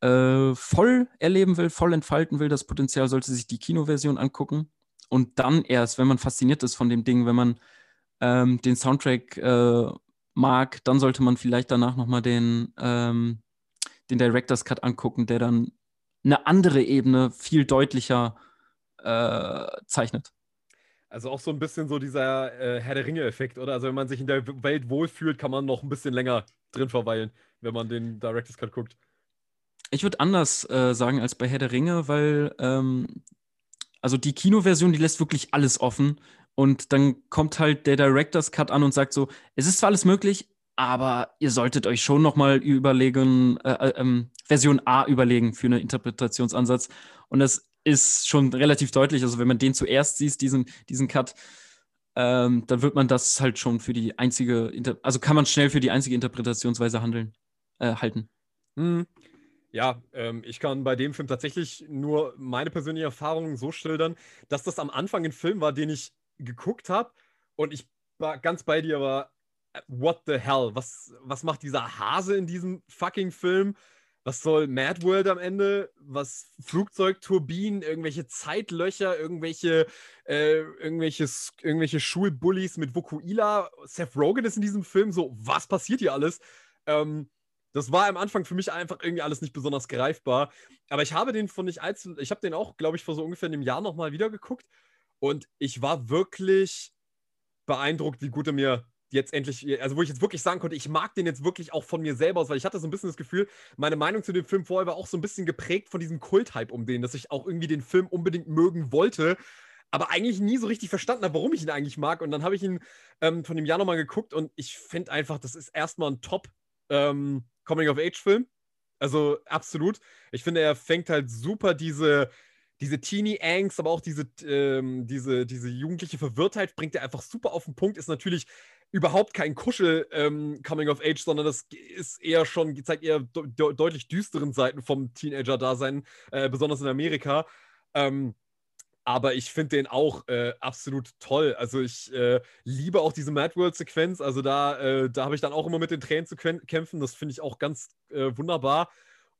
äh, voll erleben will, voll entfalten will, das Potenzial, sollte sich die Kinoversion angucken und dann erst, wenn man fasziniert ist von dem Ding, wenn man ähm, den Soundtrack äh, mag, dann sollte man vielleicht danach nochmal den, ähm, den Director's Cut angucken, der dann eine andere Ebene viel deutlicher äh, zeichnet. Also auch so ein bisschen so dieser äh, Herr der Ringe-Effekt, oder? Also wenn man sich in der Welt wohlfühlt, kann man noch ein bisschen länger drin verweilen, wenn man den Director's Cut guckt. Ich würde anders äh, sagen als bei Herr der Ringe, weil ähm, also die Kinoversion, die lässt wirklich alles offen. Und dann kommt halt der Director's Cut an und sagt so, es ist zwar alles möglich, aber ihr solltet euch schon nochmal überlegen, äh, äh, ähm, Version A überlegen für einen Interpretationsansatz. Und das ist schon relativ deutlich. Also wenn man den zuerst sieht, diesen, diesen Cut, ähm, dann wird man das halt schon für die einzige, Inter also kann man schnell für die einzige Interpretationsweise handeln, äh, halten. Mhm. Ja, ähm, ich kann bei dem Film tatsächlich nur meine persönliche Erfahrung so schildern, dass das am Anfang ein Film war, den ich geguckt habe und ich war ganz bei dir, aber äh, what the hell? Was, was macht dieser Hase in diesem fucking Film? Was soll Mad World am Ende? Was Flugzeugturbinen, irgendwelche Zeitlöcher, irgendwelche, äh, irgendwelche, irgendwelche Schulbullies mit Vokuila? Seth Rogen ist in diesem Film so, was passiert hier alles? Ähm, das war am Anfang für mich einfach irgendwie alles nicht besonders greifbar. Aber ich habe den von nicht allzu, ich habe den auch, glaube ich, vor so ungefähr einem Jahr nochmal wieder geguckt. Und ich war wirklich beeindruckt, wie gut er mir jetzt endlich, also wo ich jetzt wirklich sagen konnte, ich mag den jetzt wirklich auch von mir selber aus, weil ich hatte so ein bisschen das Gefühl, meine Meinung zu dem Film vorher war auch so ein bisschen geprägt von diesem Kult-Hype um den, dass ich auch irgendwie den Film unbedingt mögen wollte, aber eigentlich nie so richtig verstanden habe, warum ich ihn eigentlich mag. Und dann habe ich ihn ähm, von dem Jahr nochmal geguckt und ich finde einfach, das ist erstmal ein Top ähm, Coming-of-Age-Film. Also absolut. Ich finde, er fängt halt super diese, diese Teenie-Angst, aber auch diese, ähm, diese, diese jugendliche Verwirrtheit bringt er einfach super auf den Punkt. Ist natürlich überhaupt kein Kuschel-Coming-of-Age, ähm, sondern das ist eher schon, zeigt eher de deutlich düsteren Seiten vom Teenager-Dasein, äh, besonders in Amerika. Ähm, aber ich finde den auch äh, absolut toll. Also ich äh, liebe auch diese Mad World-Sequenz. Also da, äh, da habe ich dann auch immer mit den Tränen zu kämpfen. Das finde ich auch ganz äh, wunderbar.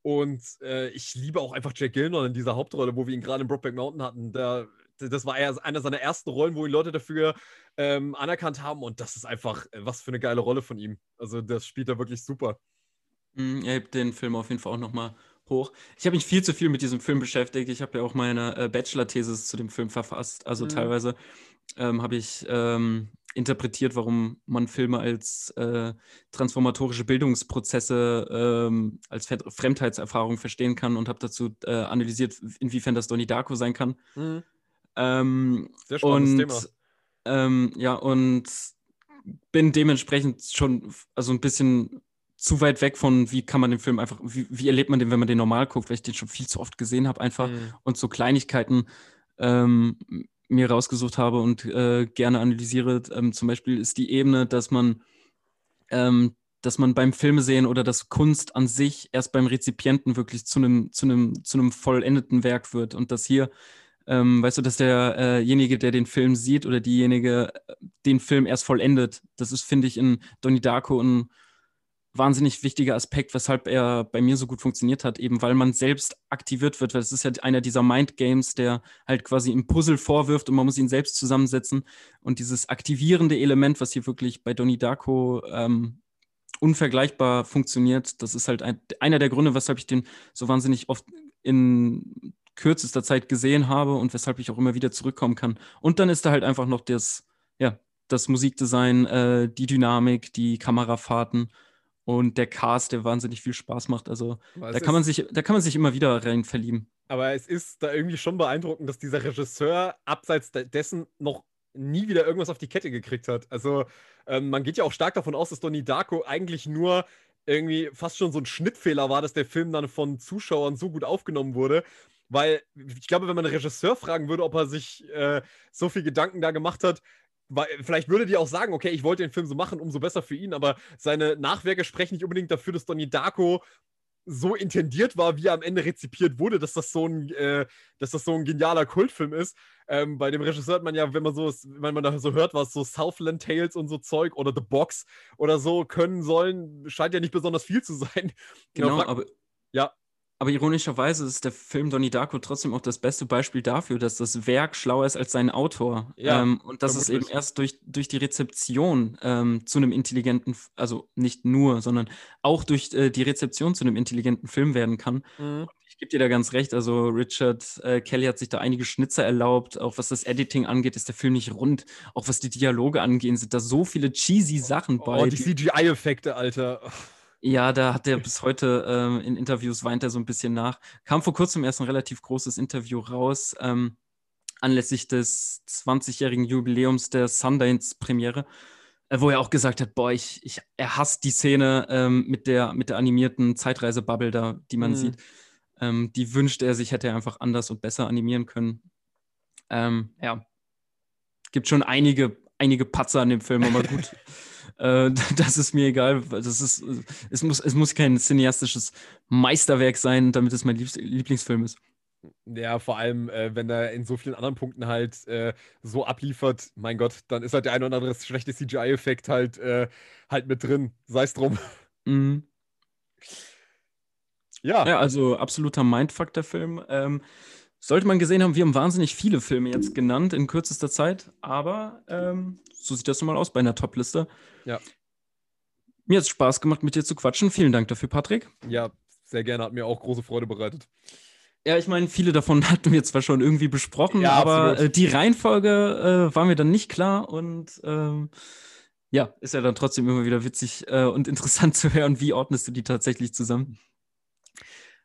Und äh, ich liebe auch einfach Jack Gilnor in dieser Hauptrolle, wo wir ihn gerade in Brokeback Mountain hatten. Der, das war eher einer seiner ersten Rollen, wo ihn Leute dafür ähm, anerkannt haben. Und das ist einfach, äh, was für eine geile Rolle von ihm. Also das spielt er wirklich super. Mm, er hebt den Film auf jeden Fall auch nochmal hoch. Ich habe mich viel zu viel mit diesem Film beschäftigt. Ich habe ja auch meine äh, Bachelor-Thesis zu dem Film verfasst. Also mhm. teilweise ähm, habe ich ähm, interpretiert, warum man Filme als äh, transformatorische Bildungsprozesse ähm, als Fremdheitserfahrung verstehen kann und habe dazu äh, analysiert, inwiefern das Donnie Darko sein kann. Mhm. Ähm, Sehr spannendes und, Thema. Ähm, ja, und bin dementsprechend schon also ein bisschen zu weit weg von, wie kann man den Film einfach, wie, wie erlebt man den, wenn man den normal guckt, weil ich den schon viel zu oft gesehen habe einfach mhm. und so Kleinigkeiten ähm, mir rausgesucht habe und äh, gerne analysiere. Ähm, zum Beispiel ist die Ebene, dass man ähm, dass man beim Filmsehen oder dass Kunst an sich erst beim Rezipienten wirklich zu einem, zu einem, zu einem vollendeten Werk wird. Und dass hier, ähm, weißt du, dass derjenige, äh der den Film sieht oder diejenige äh, den Film erst vollendet, das ist, finde ich, in Donnie Darko ein wahnsinnig wichtiger Aspekt, weshalb er bei mir so gut funktioniert hat, eben weil man selbst aktiviert wird, weil es ist ja einer dieser Mind-Games, der halt quasi im Puzzle vorwirft und man muss ihn selbst zusammensetzen. Und dieses aktivierende Element, was hier wirklich bei Donnie Darko ähm, unvergleichbar funktioniert, das ist halt ein, einer der Gründe, weshalb ich den so wahnsinnig oft in kürzester Zeit gesehen habe und weshalb ich auch immer wieder zurückkommen kann. Und dann ist da halt einfach noch das, ja, das Musikdesign, äh, die Dynamik, die Kamerafahrten und der Cast, der wahnsinnig viel Spaß macht. Also da kann, man sich, da kann man sich immer wieder rein verlieben. Aber es ist da irgendwie schon beeindruckend, dass dieser Regisseur abseits dessen noch nie wieder irgendwas auf die Kette gekriegt hat. Also ähm, man geht ja auch stark davon aus, dass Donnie Darko eigentlich nur irgendwie fast schon so ein Schnittfehler war, dass der Film dann von Zuschauern so gut aufgenommen wurde. Weil ich glaube, wenn man einen Regisseur fragen würde, ob er sich äh, so viel Gedanken da gemacht hat, weil, vielleicht würde die auch sagen, okay, ich wollte den Film so machen, umso besser für ihn, aber seine Nachwerke sprechen nicht unbedingt dafür, dass Donnie Darko so intendiert war, wie er am Ende rezipiert wurde, dass das so ein, äh, dass das so ein genialer Kultfilm ist. Ähm, bei dem Regisseur hat man ja, wenn man so, wenn man da so hört, was so Southland Tales und so Zeug oder The Box oder so können sollen, scheint ja nicht besonders viel zu sein. Genau, genau aber ja. Aber ironischerweise ist der Film Donnie Darko trotzdem auch das beste Beispiel dafür, dass das Werk schlauer ist als sein Autor. Ja, ähm, und dass es eben erst durch, durch die Rezeption ähm, zu einem intelligenten, also nicht nur, sondern auch durch äh, die Rezeption zu einem intelligenten Film werden kann. Mhm. Ich gebe dir da ganz recht. Also Richard äh, Kelly hat sich da einige Schnitzer erlaubt. Auch was das Editing angeht, ist der Film nicht rund. Auch was die Dialoge angehen, sind da so viele cheesy Sachen oh, bei. Oh, die CGI-Effekte, Alter. Ja, da hat er bis heute ähm, in Interviews weint er so ein bisschen nach. Kam vor kurzem erst ein relativ großes Interview raus, ähm, anlässlich des 20-jährigen Jubiläums der Sundance-Premiere, äh, wo er auch gesagt hat, boah, ich, ich, er hasst die Szene ähm, mit, der, mit der animierten Zeitreisebubble da, die man mhm. sieht. Ähm, die wünscht er sich, hätte er einfach anders und besser animieren können. Ähm, ja, gibt schon einige, einige Patzer an dem Film, aber gut. Äh, das ist mir egal. Das ist, es, muss, es muss kein cineastisches Meisterwerk sein, damit es mein Lieblingsfilm ist. Ja, vor allem, äh, wenn er in so vielen anderen Punkten halt äh, so abliefert, mein Gott, dann ist halt der ein oder andere schlechte CGI-Effekt halt, äh, halt mit drin. Sei es drum. Mhm. Ja. Ja, also absoluter Mindfuck der Film. Ähm, sollte man gesehen haben, wir haben wahnsinnig viele Filme jetzt genannt in kürzester Zeit, aber ähm, so sieht das nun mal aus bei einer Top-Liste. Ja. Mir hat es Spaß gemacht, mit dir zu quatschen. Vielen Dank dafür, Patrick. Ja, sehr gerne. Hat mir auch große Freude bereitet. Ja, ich meine, viele davon hatten wir zwar schon irgendwie besprochen, ja, aber äh, die Reihenfolge äh, war mir dann nicht klar und ähm, ja, ist ja dann trotzdem immer wieder witzig äh, und interessant zu hören, wie ordnest du die tatsächlich zusammen.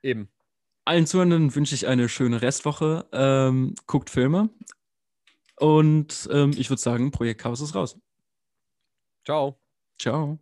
Eben. Allen Zuhörenden wünsche ich eine schöne Restwoche. Ähm, guckt Filme. Und ähm, ich würde sagen, Projekt Chaos ist raus. Ciao. Ciao.